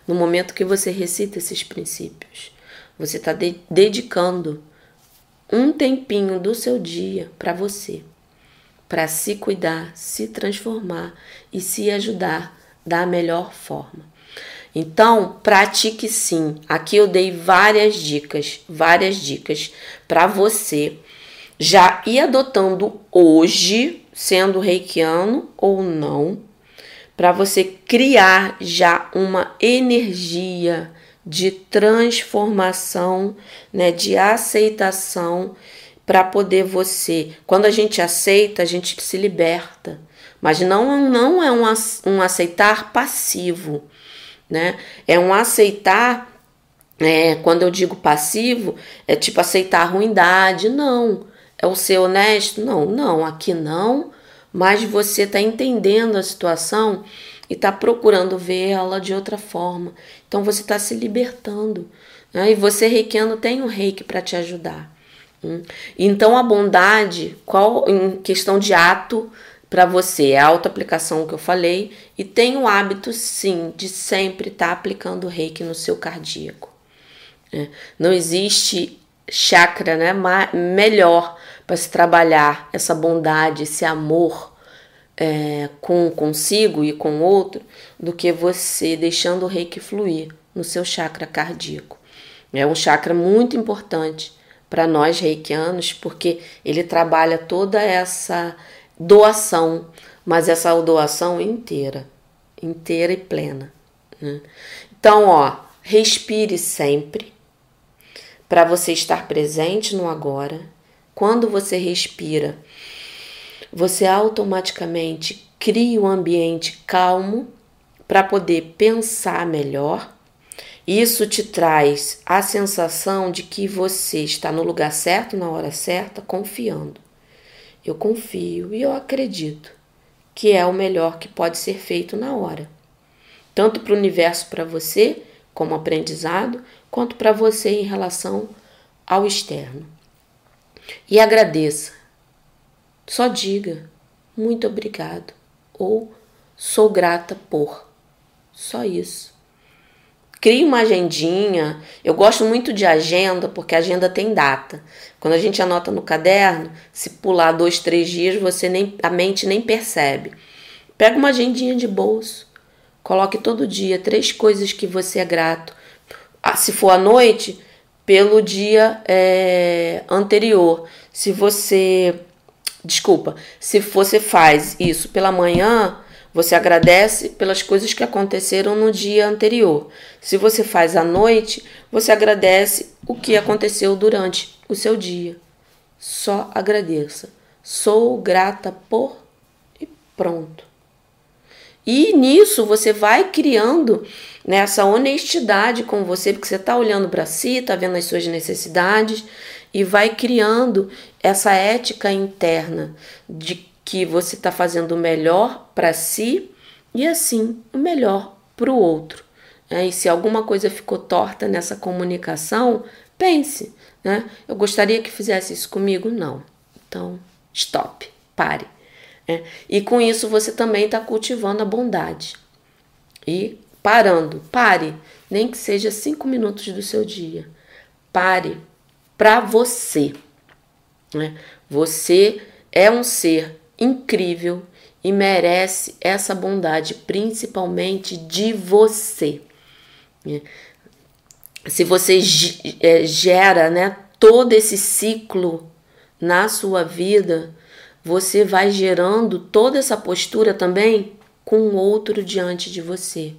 No momento que você recita esses princípios. Você está de dedicando um tempinho do seu dia para você, para se cuidar, se transformar e se ajudar da melhor forma. Então, pratique sim. Aqui eu dei várias dicas, várias dicas para você já ir adotando hoje, sendo reikiano ou não, para você criar já uma energia de transformação, né, de aceitação para poder você. Quando a gente aceita, a gente se liberta. Mas não, não é um, um aceitar passivo, né? É um aceitar É, quando eu digo passivo, é tipo aceitar a ruindade. Não. É o ser honesto? Não, não, aqui não. Mas você está entendendo a situação e está procurando ver ela de outra forma. Então você está se libertando. Né? E você, reikiano, tem um reiki para te ajudar. Hum? Então a bondade, qual em questão de ato para você, é a auto-aplicação que eu falei, e tem o hábito sim de sempre estar tá aplicando reiki no seu cardíaco. É. Não existe chakra né, melhor para se trabalhar essa bondade, esse amor é, com consigo e com outro, do que você deixando o reiki fluir no seu chakra cardíaco. É um chakra muito importante para nós reikianos, porque ele trabalha toda essa doação, mas essa doação inteira, inteira e plena. Né? Então, ó, respire sempre para você estar presente no agora. Quando você respira, você automaticamente cria um ambiente calmo para poder pensar melhor. Isso te traz a sensação de que você está no lugar certo, na hora certa, confiando. Eu confio e eu acredito que é o melhor que pode ser feito na hora, tanto para o universo para você, como aprendizado, quanto para você em relação ao externo. E agradeça. Só diga muito obrigado ou sou grata por. Só isso. Crie uma agendinha. Eu gosto muito de agenda porque agenda tem data. Quando a gente anota no caderno, se pular dois, três dias, você nem a mente nem percebe. Pega uma agendinha de bolso. Coloque todo dia três coisas que você é grato. Ah, se for à noite, pelo dia é, anterior. Se você. Desculpa, se você faz isso pela manhã, você agradece pelas coisas que aconteceram no dia anterior. Se você faz à noite, você agradece o que aconteceu durante o seu dia. Só agradeça. Sou grata por e pronto. E nisso você vai criando nessa né, honestidade com você, porque você está olhando para si, está vendo as suas necessidades e vai criando essa ética interna de que você está fazendo o melhor para si e assim o melhor para o outro. É, e se alguma coisa ficou torta nessa comunicação, pense, né? Eu gostaria que fizesse isso comigo? Não. Então, stop, pare. É. E com isso você também está cultivando a bondade. E parando, pare, nem que seja cinco minutos do seu dia. Pare para você. Né? Você é um ser incrível e merece essa bondade, principalmente de você. Se você é, gera né, todo esse ciclo na sua vida, você vai gerando toda essa postura também com o outro diante de você.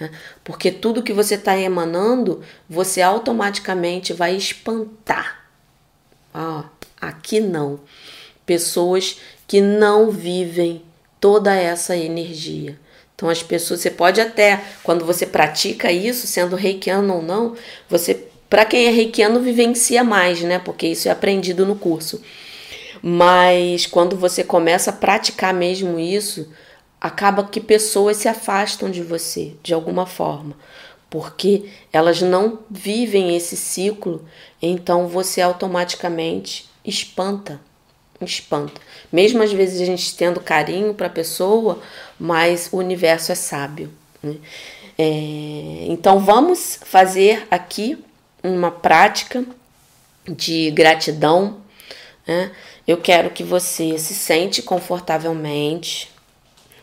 Né? Porque tudo que você está emanando, você automaticamente vai espantar. Ah, aqui não. Pessoas que não vivem toda essa energia. Então as pessoas, você pode até, quando você pratica isso, sendo reikiano ou não, você, para quem é reikiano, vivencia mais, né? Porque isso é aprendido no curso. Mas quando você começa a praticar mesmo isso, acaba que pessoas se afastam de você de alguma forma, porque elas não vivem esse ciclo, então você automaticamente espanta espanta. Mesmo às vezes a gente tendo carinho para a pessoa, mas o universo é sábio. Né? É, então vamos fazer aqui uma prática de gratidão. Né? Eu quero que você se sente confortavelmente,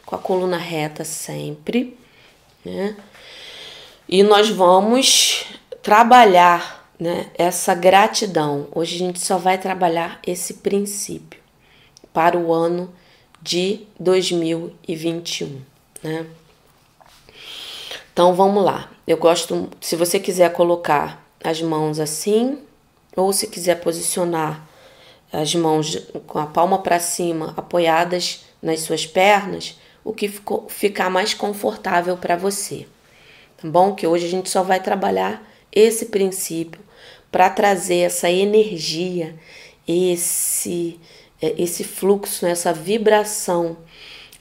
com a coluna reta sempre, né? E nós vamos trabalhar né, essa gratidão. Hoje a gente só vai trabalhar esse princípio para o ano de 2021, né? Então vamos lá. Eu gosto, se você quiser colocar as mãos assim, ou se quiser posicionar as mãos com a palma para cima, apoiadas nas suas pernas, o que ficou, ficar mais confortável para você. Tá bom? Que hoje a gente só vai trabalhar esse princípio para trazer essa energia, esse é, esse fluxo, essa vibração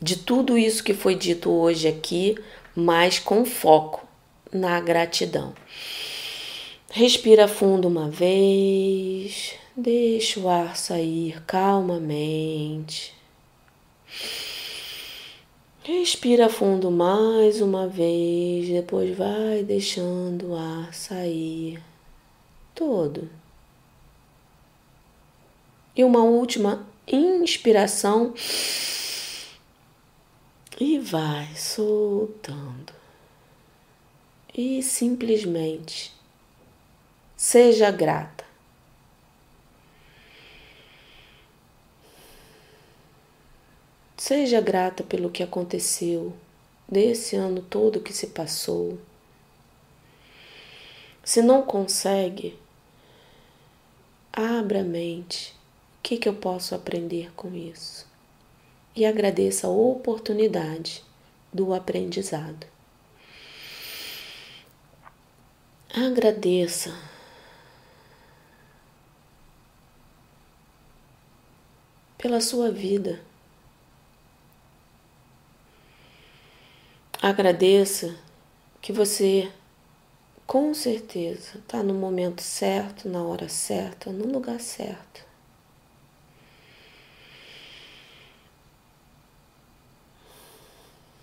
de tudo isso que foi dito hoje aqui, mas com foco na gratidão. Respira fundo uma vez, deixa o ar sair calmamente. Respira fundo mais uma vez, depois vai deixando o ar sair todo. E uma última inspiração e vai soltando. E simplesmente seja grata. Seja grata pelo que aconteceu, desse ano todo que se passou. Se não consegue, abra a mente o que, que eu posso aprender com isso? E agradeça a oportunidade do aprendizado. Agradeça. Pela sua vida. Agradeça que você com certeza está no momento certo, na hora certa, no lugar certo.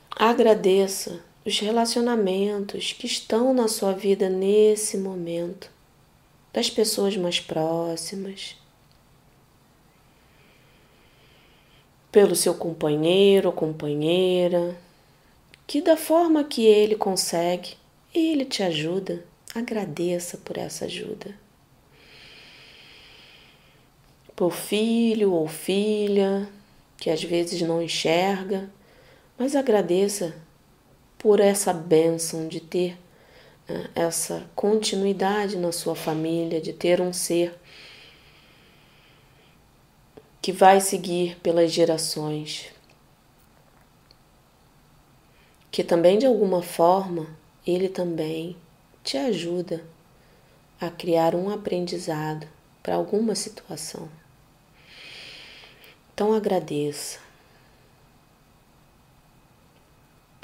Agradeça os relacionamentos que estão na sua vida nesse momento, das pessoas mais próximas, pelo seu companheiro ou companheira, que da forma que ele consegue, ele te ajuda. Agradeça por essa ajuda. Por filho ou filha que às vezes não enxerga, mas agradeça por essa bênção de ter né, essa continuidade na sua família, de ter um ser que vai seguir pelas gerações, que também de alguma forma ele também te ajuda a criar um aprendizado para alguma situação. Então agradeça.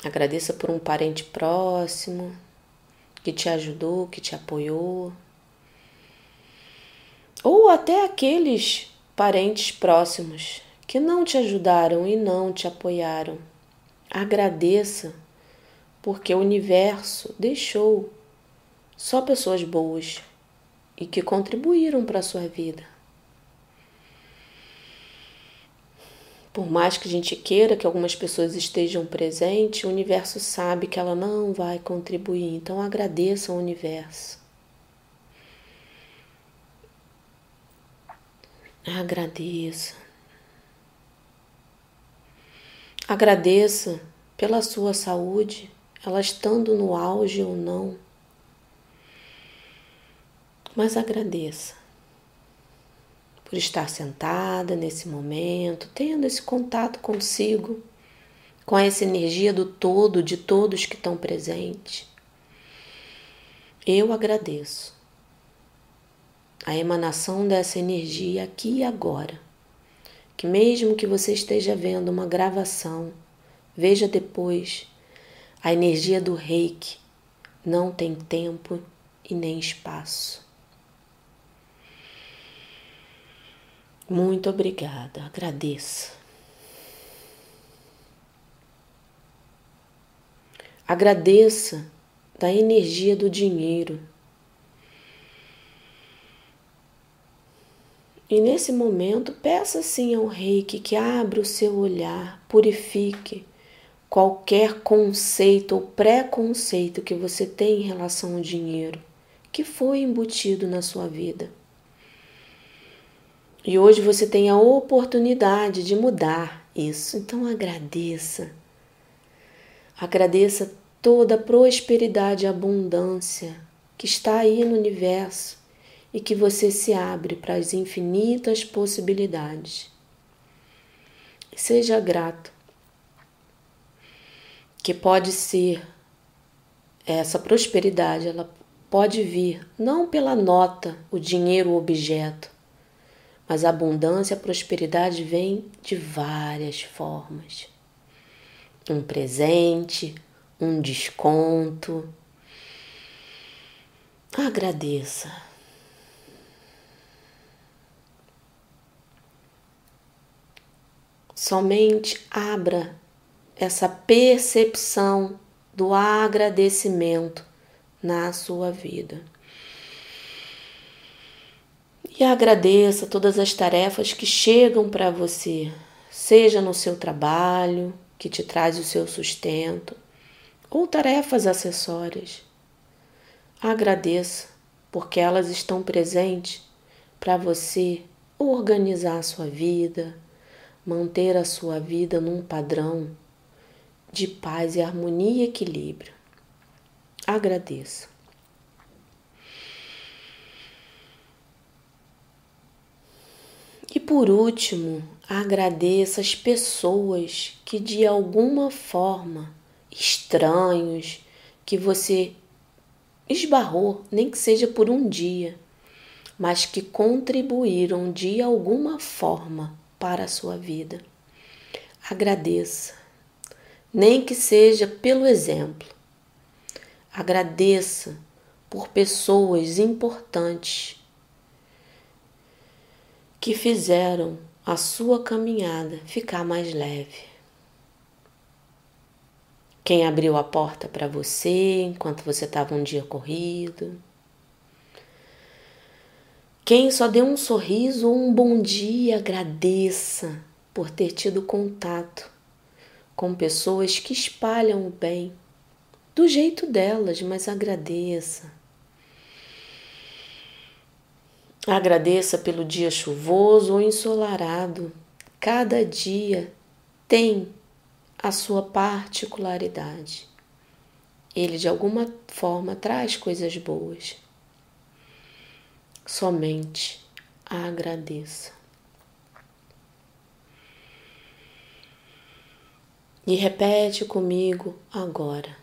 Agradeça por um parente próximo que te ajudou, que te apoiou. Ou até aqueles parentes próximos que não te ajudaram e não te apoiaram. Agradeça, porque o universo deixou só pessoas boas e que contribuíram para a sua vida. Por mais que a gente queira que algumas pessoas estejam presentes, o universo sabe que ela não vai contribuir. Então agradeça ao universo. Agradeça. Agradeça pela sua saúde, ela estando no auge ou não. Mas agradeça por estar sentada nesse momento, tendo esse contato consigo, com essa energia do todo, de todos que estão presentes. Eu agradeço a emanação dessa energia aqui e agora. Que mesmo que você esteja vendo uma gravação, veja depois, a energia do reiki não tem tempo e nem espaço. Muito obrigada, agradeça. Agradeça da energia do dinheiro. E nesse momento, peça sim ao reiki que abra o seu olhar, purifique qualquer conceito ou preconceito que você tem em relação ao dinheiro que foi embutido na sua vida. E hoje você tem a oportunidade de mudar isso. Então agradeça. Agradeça toda a prosperidade e abundância que está aí no universo e que você se abre para as infinitas possibilidades. Seja grato, que pode ser essa prosperidade, ela pode vir não pela nota, o dinheiro, o objeto, mas a abundância, a prosperidade vem de várias formas. Um presente, um desconto. Agradeça. Somente abra essa percepção do agradecimento na sua vida. E agradeça todas as tarefas que chegam para você, seja no seu trabalho, que te traz o seu sustento, ou tarefas acessórias. Agradeça, porque elas estão presentes para você organizar a sua vida, manter a sua vida num padrão de paz e harmonia e equilíbrio. Agradeça. E por último, agradeça as pessoas que de alguma forma, estranhos, que você esbarrou, nem que seja por um dia, mas que contribuíram de alguma forma para a sua vida. Agradeça, nem que seja pelo exemplo. Agradeça por pessoas importantes que fizeram a sua caminhada ficar mais leve. Quem abriu a porta para você enquanto você estava um dia corrido. Quem só deu um sorriso ou um bom dia, agradeça por ter tido contato com pessoas que espalham o bem do jeito delas, mas agradeça. Agradeça pelo dia chuvoso ou ensolarado. Cada dia tem a sua particularidade. Ele de alguma forma traz coisas boas. Somente agradeça. E repete comigo agora.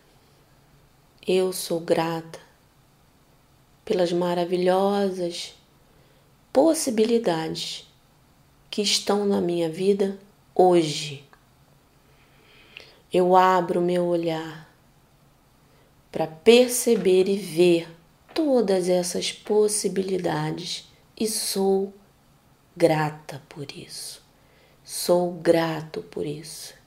Eu sou grata pelas maravilhosas possibilidades que estão na minha vida hoje. Eu abro meu olhar para perceber e ver todas essas possibilidades e sou grata por isso. Sou grato por isso.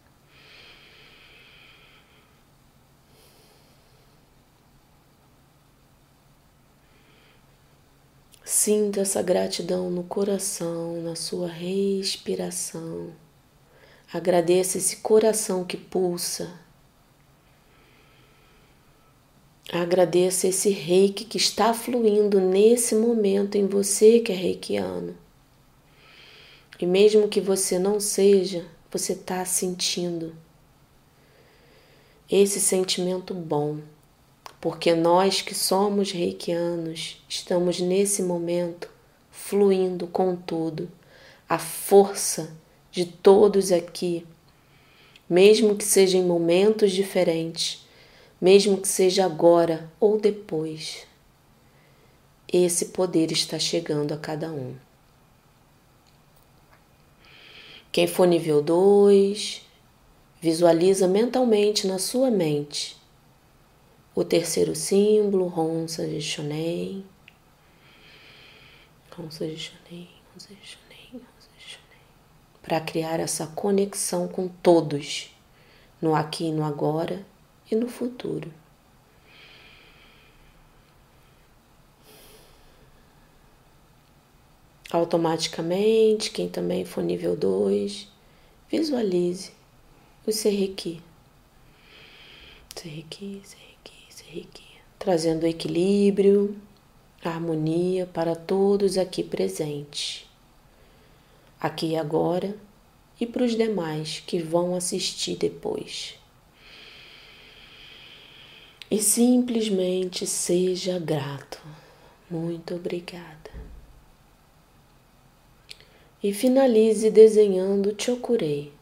Sinta essa gratidão no coração, na sua respiração. Agradeça esse coração que pulsa. Agradeça esse reiki que está fluindo nesse momento em você que é reikiano. E mesmo que você não seja, você está sentindo esse sentimento bom porque nós que somos reikianos estamos nesse momento fluindo com tudo, a força de todos aqui, mesmo que seja em momentos diferentes, mesmo que seja agora ou depois. Esse poder está chegando a cada um. Quem for nível 2, visualiza mentalmente na sua mente o terceiro símbolo, Ronsa de Shonen. Ronsa de Shonen, Ronsa de Shonen, Ronsa de Shonen. Para criar essa conexão com todos, no aqui e no agora e no futuro. Automaticamente, quem também for nível 2, visualize o Serrequi. Serrequi, Serrequi trazendo equilíbrio, harmonia para todos aqui presentes, aqui agora e para os demais que vão assistir depois. E simplesmente seja grato. Muito obrigada. E finalize desenhando Chokurei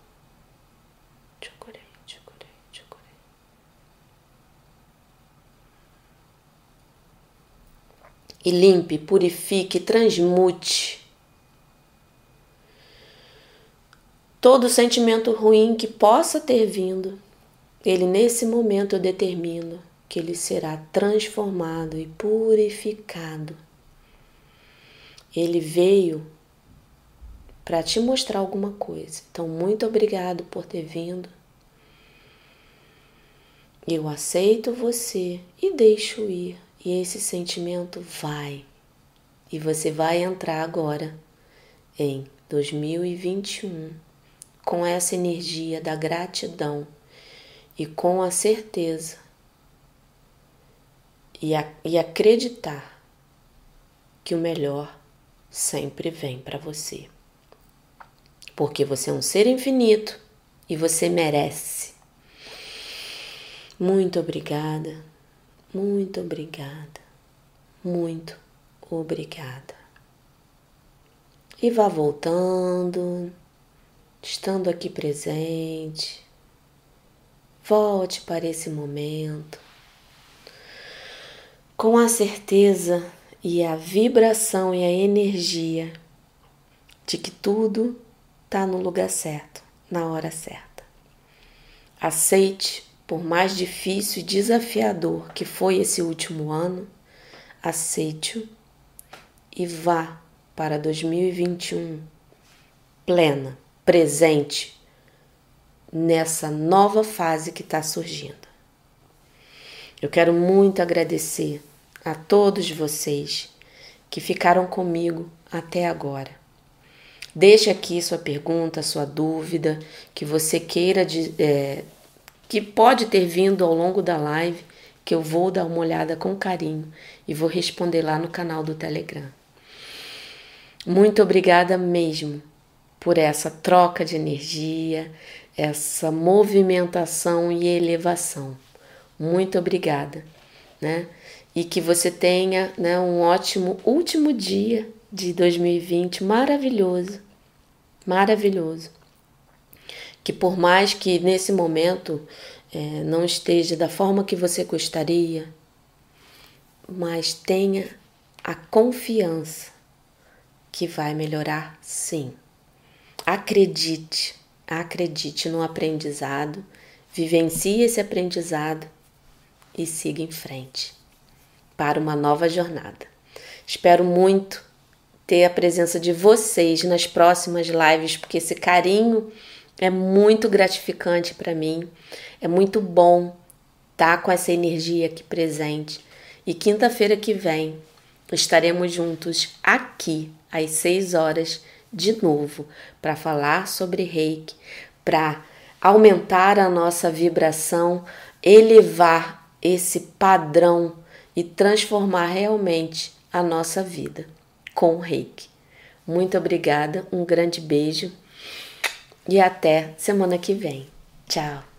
e limpe, purifique, transmute todo sentimento ruim que possa ter vindo. Ele nesse momento eu determino que ele será transformado e purificado. Ele veio para te mostrar alguma coisa. Então, muito obrigado por ter vindo. Eu aceito você e deixo ir. E esse sentimento vai. E você vai entrar agora em 2021 com essa energia da gratidão e com a certeza e, a, e acreditar que o melhor sempre vem para você. Porque você é um ser infinito e você merece. Muito obrigada, muito obrigada, muito obrigada. E vá voltando, estando aqui presente. Volte para esse momento com a certeza e a vibração e a energia de que tudo está no lugar certo, na hora certa. Aceite, por mais difícil e desafiador que foi esse último ano, aceite-o e vá para 2021 plena, presente nessa nova fase que está surgindo. Eu quero muito agradecer a todos vocês que ficaram comigo até agora. Deixe aqui sua pergunta, sua dúvida, que você queira, de, é, que pode ter vindo ao longo da live, que eu vou dar uma olhada com carinho e vou responder lá no canal do Telegram. Muito obrigada mesmo por essa troca de energia, essa movimentação e elevação. Muito obrigada, né? E que você tenha, né, um ótimo último dia de 2020, maravilhoso. Maravilhoso. Que por mais que nesse momento é, não esteja da forma que você gostaria, mas tenha a confiança que vai melhorar sim. Acredite, acredite no aprendizado, vivencie esse aprendizado e siga em frente para uma nova jornada. Espero muito ter a presença de vocês nas próximas lives, porque esse carinho é muito gratificante para mim. É muito bom estar tá com essa energia aqui presente. E quinta-feira que vem estaremos juntos aqui às 6 horas de novo para falar sobre reiki, para aumentar a nossa vibração, elevar esse padrão e transformar realmente a nossa vida com o reiki. Muito obrigada, um grande beijo e até semana que vem. Tchau!